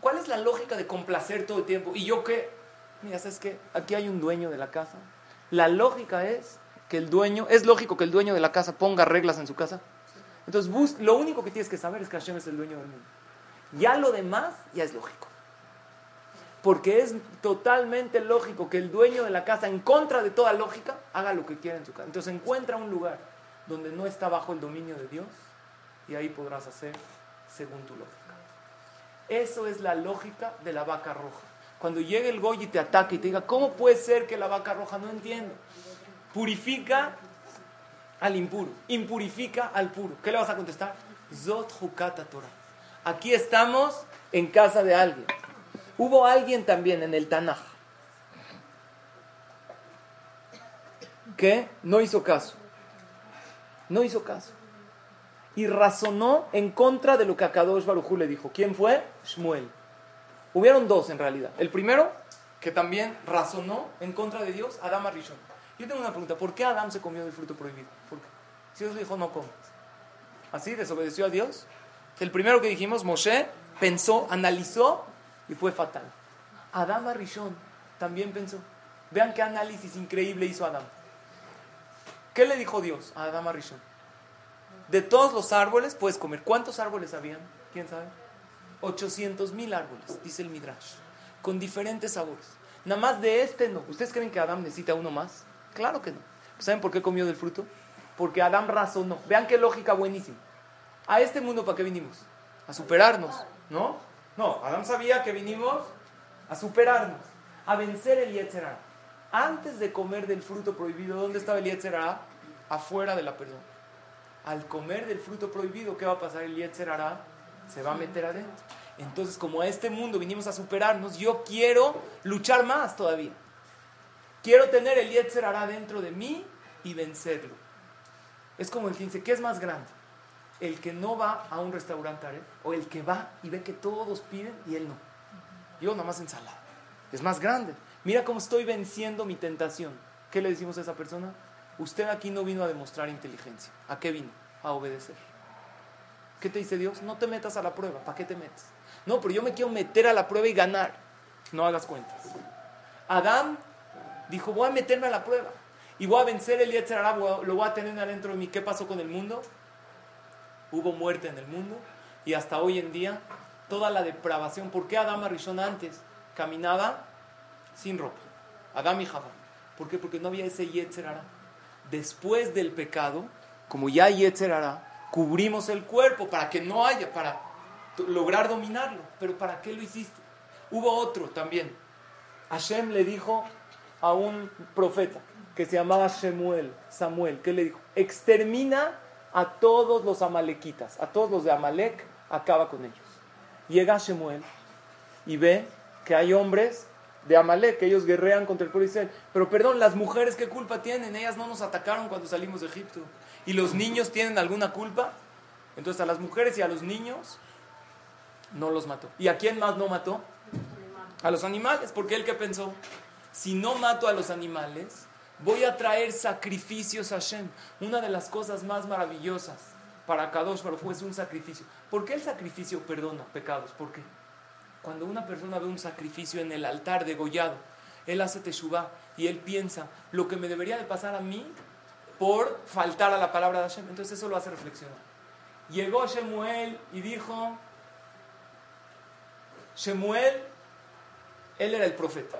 ¿cuál es la lógica de complacer todo el tiempo? ¿Y yo qué? Mira, ¿sabes qué? Aquí hay un dueño de la casa. La lógica es que el dueño, es lógico que el dueño de la casa ponga reglas en su casa. Entonces, lo único que tienes que saber es que Hashem es el dueño del mundo. Ya lo demás ya es lógico. Porque es totalmente lógico que el dueño de la casa, en contra de toda lógica, haga lo que quiera en su casa. Entonces encuentra un lugar donde no está bajo el dominio de Dios y ahí podrás hacer según tu lógica. Eso es la lógica de la vaca roja. Cuando llegue el Goy y te ataque y te diga, ¿cómo puede ser que la vaca roja no entiende? Purifica al impuro, impurifica al puro. ¿Qué le vas a contestar? Zot Torah. Aquí estamos en casa de alguien. Hubo alguien también en el Tanaj que no hizo caso. No hizo caso. Y razonó en contra de lo que Akadosh Barujú le dijo. ¿Quién fue? Shmuel. Hubieron dos en realidad. El primero, que también razonó en contra de Dios, Adam Arishon. Yo tengo una pregunta. ¿Por qué Adam se comió del fruto prohibido? ¿Por qué? Si Dios le dijo no comas. ¿Así? ¿Desobedeció a Dios? El primero que dijimos, Moshe, pensó, analizó y fue fatal. Adam Arishon también pensó. Vean qué análisis increíble hizo Adam. ¿Qué le dijo Dios a Adam Arishon? De todos los árboles puedes comer. ¿Cuántos árboles habían? ¿Quién sabe? 800 mil árboles, dice el Midrash, con diferentes sabores. Nada más de este no. ¿Ustedes creen que Adam necesita uno más? Claro que no. ¿Saben por qué comió del fruto? Porque Adam razonó. Vean qué lógica buenísima. A este mundo, ¿para qué vinimos? A superarnos, ¿no? No, Adam sabía que vinimos a superarnos, a vencer el Yetzerara. Antes de comer del fruto prohibido, ¿dónde estaba el Yetzerara? Afuera de la perdón. Al comer del fruto prohibido, ¿qué va a pasar? El Yetzerara se va a meter adentro. Entonces, como a este mundo vinimos a superarnos, yo quiero luchar más todavía. Quiero tener el Yetzerara dentro de mí y vencerlo. Es como el que dice, ¿qué es más grande? el que no va a un restaurante o el que va y ve que todos piden y él no. Yo nada más ensalada. Es más grande. Mira cómo estoy venciendo mi tentación. ¿Qué le decimos a esa persona? Usted aquí no vino a demostrar inteligencia. ¿A qué vino? A obedecer. ¿Qué te dice Dios? No te metas a la prueba. ¿Para qué te metes? No, pero yo me quiero meter a la prueba y ganar. No hagas cuentas. Adán dijo, voy a meterme a la prueba. Y voy a vencer el Yetzirah, lo voy a tener adentro de mí. ¿Qué pasó con el mundo? hubo muerte en el mundo y hasta hoy en día toda la depravación. ¿Por qué Adán Rishon antes caminaba sin ropa? Adán y Java. ¿Por qué? Porque no había ese Yetzerara. Después del pecado, como ya hay Yetzerara, cubrimos el cuerpo para que no haya, para lograr dominarlo. Pero ¿para qué lo hiciste? Hubo otro también. Hashem le dijo a un profeta que se llamaba Shemuel, Samuel, que le dijo, extermina a todos los amalequitas, a todos los de Amalek, acaba con ellos. Llega Shemuel y ve que hay hombres de Amalek, que ellos guerrean contra el pueblo Israel. Pero perdón, las mujeres, ¿qué culpa tienen? Ellas no nos atacaron cuando salimos de Egipto. ¿Y los niños tienen alguna culpa? Entonces a las mujeres y a los niños no los mató. ¿Y a quién más no mató? A los animales, porque él que pensó, si no mato a los animales, voy a traer sacrificios a Hashem. Una de las cosas más maravillosas para Kadosh Baruj es un sacrificio. ¿Por qué el sacrificio perdona pecados? ¿Por qué? Cuando una persona ve un sacrificio en el altar degollado, él hace teshuvah y él piensa lo que me debería de pasar a mí por faltar a la palabra de Hashem. Entonces eso lo hace reflexionar. Llegó Shemuel y dijo, Shemuel, Él era el profeta.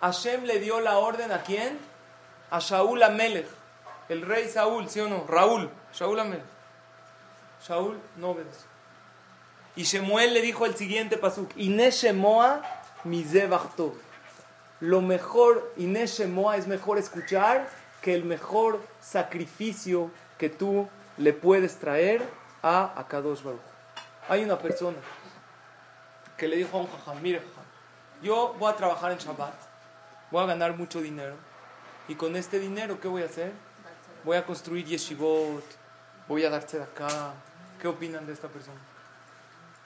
Hashem le dio la orden a quién? A Shaul Amelech, el rey Saúl, ¿sí o no? Raúl, Shaul Amelech. Shaul no obedeció. Y Shemuel le dijo el siguiente pasuk, Ine Shemoa Lo mejor, Ine Shemoa es mejor escuchar que el mejor sacrificio que tú le puedes traer a Akadosh Baruch. Hay una persona que le dijo a un jajam, mire yo voy a trabajar en Shabbat, voy a ganar mucho dinero, y con este dinero, ¿qué voy a hacer? Voy a construir yeshivot, voy a darse de acá. ¿Qué opinan de esta persona?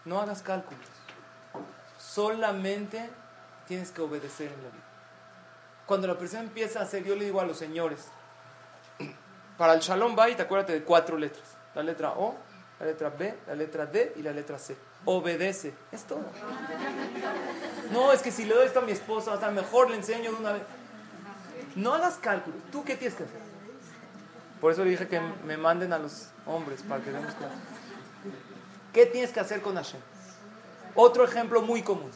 No hagas cálculos. Solamente tienes que obedecer en la vida. Cuando la persona empieza a hacer, yo le digo a los señores, para el Shalom Bait, acuérdate de cuatro letras. La letra O, la letra B, la letra D y la letra C. Obedece. Es todo. No, es que si le doy esto a mi esposa, o sea, mejor le enseño de una vez. No hagas cálculos. ¿Tú qué tienes que hacer? Por eso le dije que me manden a los hombres para que demos clase. ¿Qué tienes que hacer con Hashem? Otro ejemplo muy común.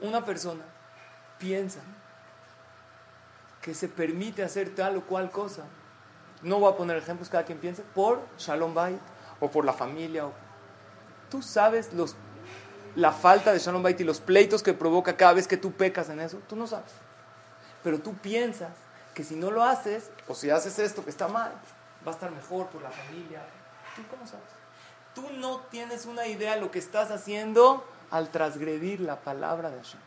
Una persona piensa que se permite hacer tal o cual cosa. No voy a poner ejemplos, cada quien piense, por Shalom Bait o por la familia. Tú sabes los, la falta de Shalom Bait y los pleitos que provoca cada vez que tú pecas en eso. Tú no sabes. Pero tú piensas que si no lo haces, o si haces esto que está mal, va a estar mejor por la familia. ¿Tú cómo sabes? Tú no tienes una idea de lo que estás haciendo al transgredir la palabra de Hashem.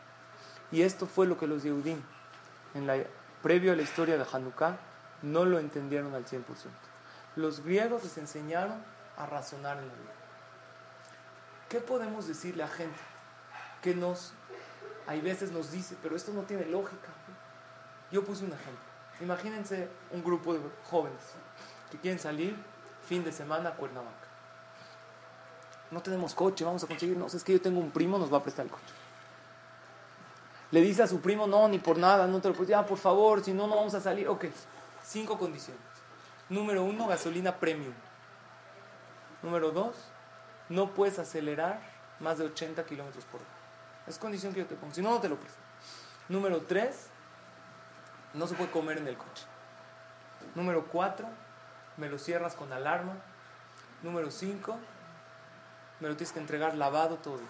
Y esto fue lo que los Yehudim en la previo a la historia de Hanukkah, no lo entendieron al 100%. Los griegos les enseñaron a razonar en la vida. ¿Qué podemos decirle a gente que nos, hay veces nos dice, pero esto no tiene lógica? Yo puse un ejemplo. Imagínense un grupo de jóvenes que quieren salir fin de semana a Cuernavaca. No tenemos coche, vamos a conseguirnos. Es que yo tengo un primo, nos va a prestar el coche le dice a su primo, no, ni por nada, no te lo puedo, por favor, si no, no vamos a salir. Ok, cinco condiciones. Número uno, gasolina premium. Número dos, no puedes acelerar más de 80 kilómetros por hora. Es condición que yo te pongo, si no, no te lo presto. Número tres, no se puede comer en el coche. Número cuatro, me lo cierras con alarma. Número cinco, me lo tienes que entregar lavado todo.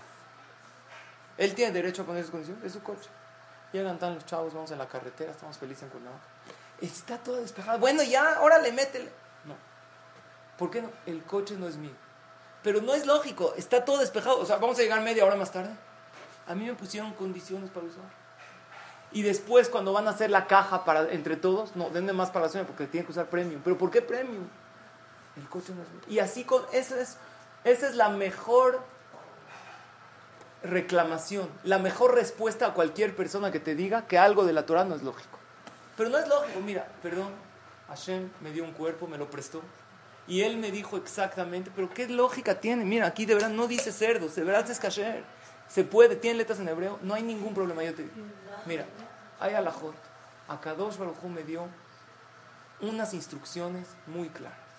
Él tiene derecho a poner sus condiciones, es su coche. Llegan tan los chavos, vamos en la carretera, estamos felices en Cuernavaca. Está todo despejado. Bueno, ya, órale, métele. No. ¿Por qué no? El coche no es mío. Pero no es lógico, está todo despejado. O sea, vamos a llegar media hora más tarde. A mí me pusieron condiciones para usar. Y después, cuando van a hacer la caja para entre todos, no, denme más para la señora porque tienen que usar premium. ¿Pero por qué premium? El coche no es mío. Y así, con, eso es, esa es la mejor reclamación, la mejor respuesta a cualquier persona que te diga que algo de la Torah no es lógico. Pero no es lógico, mira, perdón, Hashem me dio un cuerpo, me lo prestó. Y él me dijo exactamente, pero ¿qué lógica tiene? Mira, aquí de verdad no dice cerdo, de verdad es kasher. Se puede, tiene letras en hebreo, no hay ningún problema. Yo te digo, mira, hay alajot. Akadosh Baruj me dio unas instrucciones muy claras.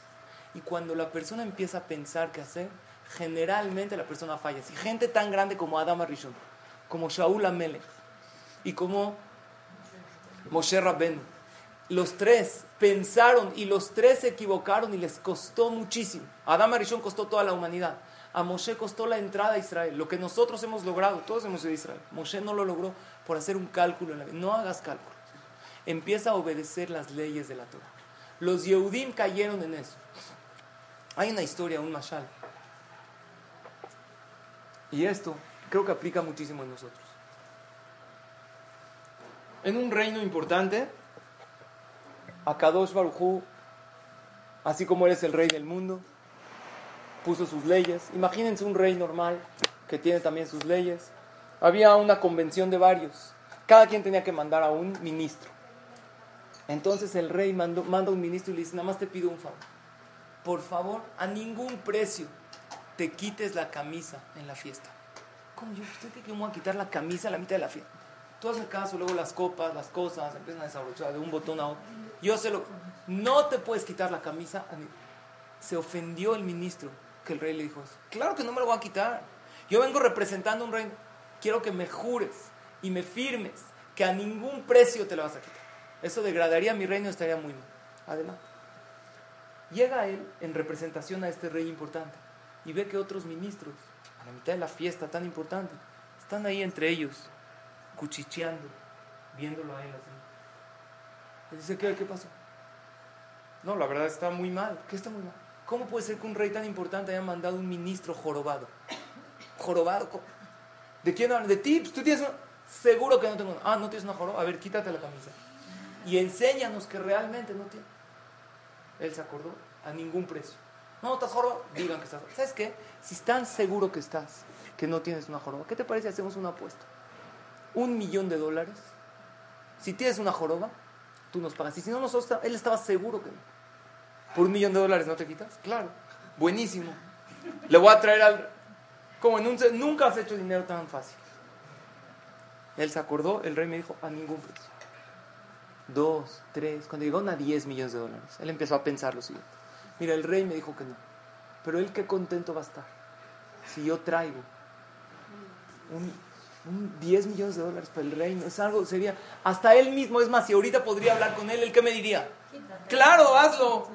Y cuando la persona empieza a pensar qué hacer, generalmente la persona falla. Si gente tan grande como Adam Arishon, como Shaul Amelech y como Moshe Rabbeinu, los tres pensaron y los tres se equivocaron y les costó muchísimo. Adam Arishon costó toda la humanidad. A Moshe costó la entrada a Israel. Lo que nosotros hemos logrado, todos hemos ido a Israel. Moshe no lo logró por hacer un cálculo en la vida. No hagas cálculos. Empieza a obedecer las leyes de la Torah. Los Yehudim cayeron en eso. Hay una historia, un mashal, y esto creo que aplica muchísimo en nosotros. En un reino importante, Akadosh Barujú, así como eres el rey del mundo, puso sus leyes. Imagínense un rey normal que tiene también sus leyes. Había una convención de varios. Cada quien tenía que mandar a un ministro. Entonces el rey manda un ministro y le dice, nada más te pido un favor. Por favor, a ningún precio te quites la camisa en la fiesta. ¿Cómo yo? ¿Usted cree que me voy a quitar la camisa a la mitad de la fiesta? Tú haces caso, luego las copas, las cosas, empiezan a desabrochar de un botón a otro. Yo se lo... No te puedes quitar la camisa. Se ofendió el ministro que el rey le dijo eso. Claro que no me lo voy a quitar. Yo vengo representando un rey. Quiero que me jures y me firmes que a ningún precio te lo vas a quitar. Eso degradaría mi reino, estaría muy mal. Adelante. Llega él en representación a este rey importante y ve que otros ministros, a la mitad de la fiesta tan importante, están ahí entre ellos, cuchicheando, viéndolo a él así. Y dice, ¿qué, ¿qué pasó? No, la verdad está muy mal. ¿Qué está muy mal? ¿Cómo puede ser que un rey tan importante haya mandado un ministro jorobado? ¿Jorobado? ¿De quién hablan? ¿De ti? Pues tú tienes Seguro que no tengo Ah, ¿no tienes una joroba? A ver, quítate la camisa. Y enséñanos que realmente no tiene. Él se acordó a ningún precio. No, estás joroba. Digan que estás ¿Sabes qué? Si están seguro que estás, que no tienes una joroba, ¿qué te parece si hacemos una apuesta? Un millón de dólares. Si tienes una joroba, tú nos pagas. Y si no, nosotros, él estaba seguro que no. ¿Por un millón de dólares no te quitas? Claro. Buenísimo. Le voy a traer al... Como en un... Nunca has hecho dinero tan fácil. Él se acordó, el rey me dijo, a ningún precio. Dos, tres, cuando llegó a 10 millones de dólares, él empezó a pensar lo siguiente. Mira, el rey me dijo que no. Pero él qué contento va a estar si yo traigo un, 10 millones de dólares para el reino. Es algo, sería, hasta él mismo, es más, si ahorita podría hablar con él, ¿el qué me diría? Claro, hazlo.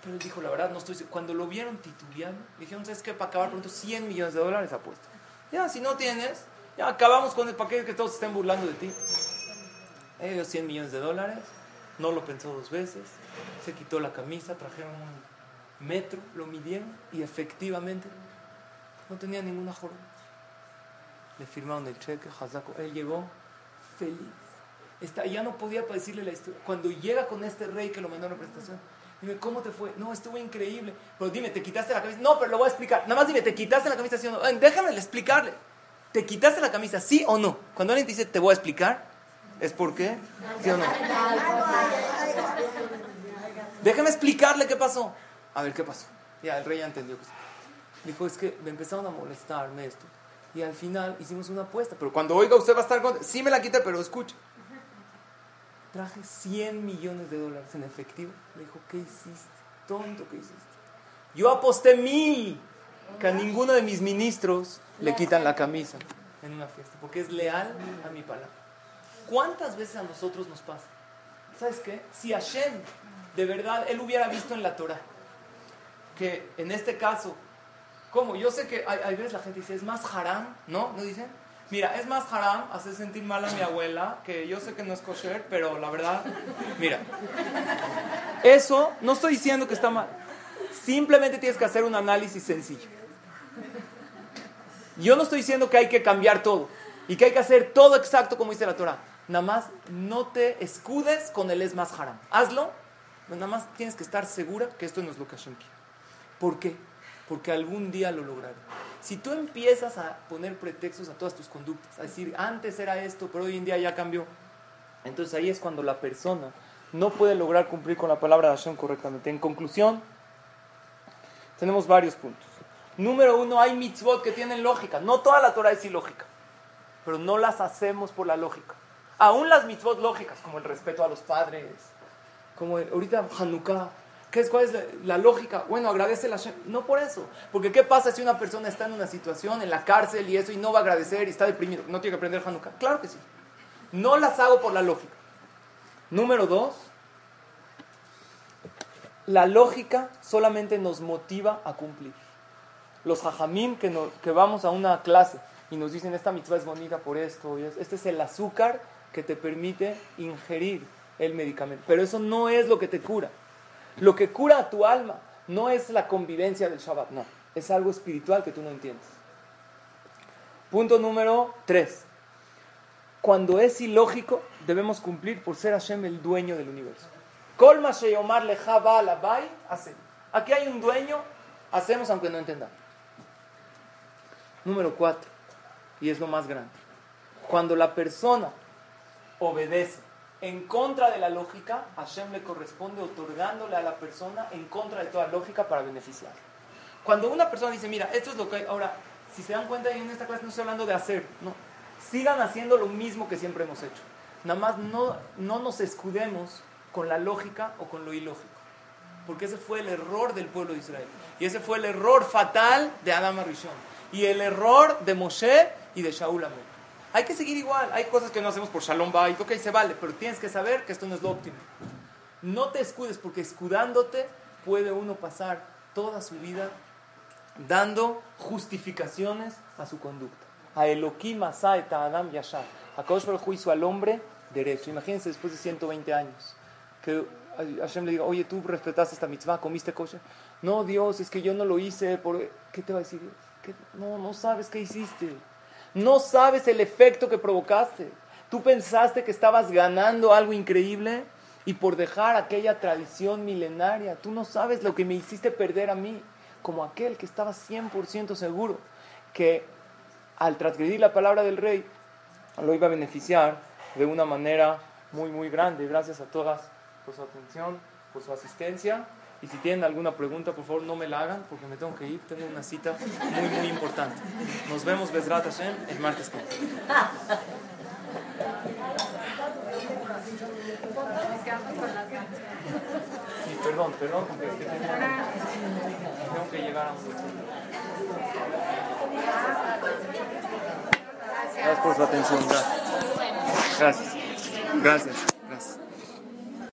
Pero él dijo, la verdad, no estoy... Cuando lo vieron titubeando, dijeron, ¿sabes qué? Para acabar pronto, 100 millones de dólares apuesto. Ya, si no tienes, ya acabamos con el paquete que todos estén burlando de ti. Ellos 100 millones de dólares, no lo pensó dos veces, se quitó la camisa, trajeron un metro, lo midieron y efectivamente no tenía ninguna jornada. Le firmaron el cheque, Hazako. Él llegó feliz. Está, ya no podía decirle la historia. Cuando llega con este rey que lo mandó a la presentación, dime, ¿cómo te fue? No, estuvo increíble. Pero dime, ¿te quitaste la camisa? No, pero lo voy a explicar. Nada más dime, ¿te quitaste la camisa? Sí o no? Déjame explicarle. ¿Te quitaste la camisa, sí o no? Cuando alguien te dice, te voy a explicar, ¿es por qué? ¿Sí o no? Déjame explicarle qué pasó. A ver, ¿qué pasó? Ya, el rey ya entendió. Dijo, es que me empezaron a molestarme esto. Y al final hicimos una apuesta. Pero cuando oiga, usted va a estar con... Sí me la quita, pero escucha. Traje 100 millones de dólares en efectivo. Le dijo, ¿qué hiciste? Tonto, ¿qué hiciste? Yo aposté mil que a ninguno de mis ministros le quitan la camisa en una fiesta, porque es leal a mi palabra. ¿Cuántas veces a nosotros nos pasa? ¿Sabes qué? Si Hashem, de verdad, él hubiera visto en la Torah, que en este caso, ¿cómo? Yo sé que hay, veces la gente dice, es más haram, ¿no? ¿No dicen? Mira, es más haram hacer sentir mal a mi abuela, que yo sé que no es kosher, pero la verdad, mira, eso no estoy diciendo que está mal. Simplemente tienes que hacer un análisis sencillo. Yo no estoy diciendo que hay que cambiar todo y que hay que hacer todo exacto como dice la Torah. Nada más no te escudes con el es más haram. Hazlo, pero nada más tienes que estar segura que esto no es lo que Hashem quiere. ¿Por qué? Porque algún día lo lograré. Si tú empiezas a poner pretextos a todas tus conductas, a decir, antes era esto, pero hoy en día ya cambió, entonces ahí es cuando la persona no puede lograr cumplir con la palabra de Hashem correctamente. En conclusión, tenemos varios puntos. Número uno, hay mitzvot que tienen lógica. No toda la Torah es ilógica, pero no las hacemos por la lógica. Aún las mitzvot lógicas, como el respeto a los padres, como ahorita Hanukkah, ¿qué es, ¿cuál es la, lógica? Bueno, agradece la No por eso, porque ¿qué pasa si una persona está en una situación, en la cárcel y eso, y no va a agradecer y está deprimido? ¿No tiene que aprender Hanukkah? Claro que sí. No las hago por la lógica. Número dos, la lógica solamente nos motiva a cumplir los hajamim que, que vamos a una clase y nos dicen esta mitzvah es bonita por esto, este es el azúcar que te permite ingerir el medicamento. Pero eso no es lo que te cura. Lo que cura a tu alma no es la convivencia del Shabbat, no. Es algo espiritual que tú no entiendes. Punto número 3. Cuando es ilógico, debemos cumplir por ser Hashem el dueño del universo. Aquí hay un dueño, hacemos aunque no entendamos. Número cuatro, y es lo más grande. Cuando la persona obedece en contra de la lógica, Hashem le corresponde otorgándole a la persona en contra de toda lógica para beneficiar. Cuando una persona dice, mira, esto es lo que hay, ahora, si se dan cuenta, yo en esta clase no estoy hablando de hacer, no, sigan haciendo lo mismo que siempre hemos hecho. Nada más no, no nos escudemos con la lógica o con lo ilógico. Porque ese fue el error del pueblo de Israel. Y ese fue el error fatal de Adam Arishon y el error de Moshe y de Shaul Amel. Hay que seguir igual. Hay cosas que no hacemos por Shalom Bait. Ok, se vale, pero tienes que saber que esto no es lo óptimo. No te escudes, porque escudándote puede uno pasar toda su vida dando justificaciones a su conducta. A Elohim Asaeta Adam Yashar. A Kaush juicio al hombre derecho. Imagínense después de 120 años que Hashem le diga, oye, tú respetaste esta mitzvah, comiste kosher. No, Dios, es que yo no lo hice. Por... ¿Qué te va a decir Dios? No, no sabes qué hiciste. No sabes el efecto que provocaste. Tú pensaste que estabas ganando algo increíble y por dejar aquella tradición milenaria, tú no sabes lo que me hiciste perder a mí, como aquel que estaba 100% seguro que al transgredir la palabra del rey lo iba a beneficiar de una manera muy, muy grande. Gracias a todas por su atención, por su asistencia. Y si tienen alguna pregunta, por favor no me la hagan porque me tengo que ir. Tengo una cita muy, muy importante. Nos vemos, Besrat Hashem, el martes que Sí, perdón, perdón, porque es que tengo, que llegar a un... Gracias por su atención. Gracias. Gracias.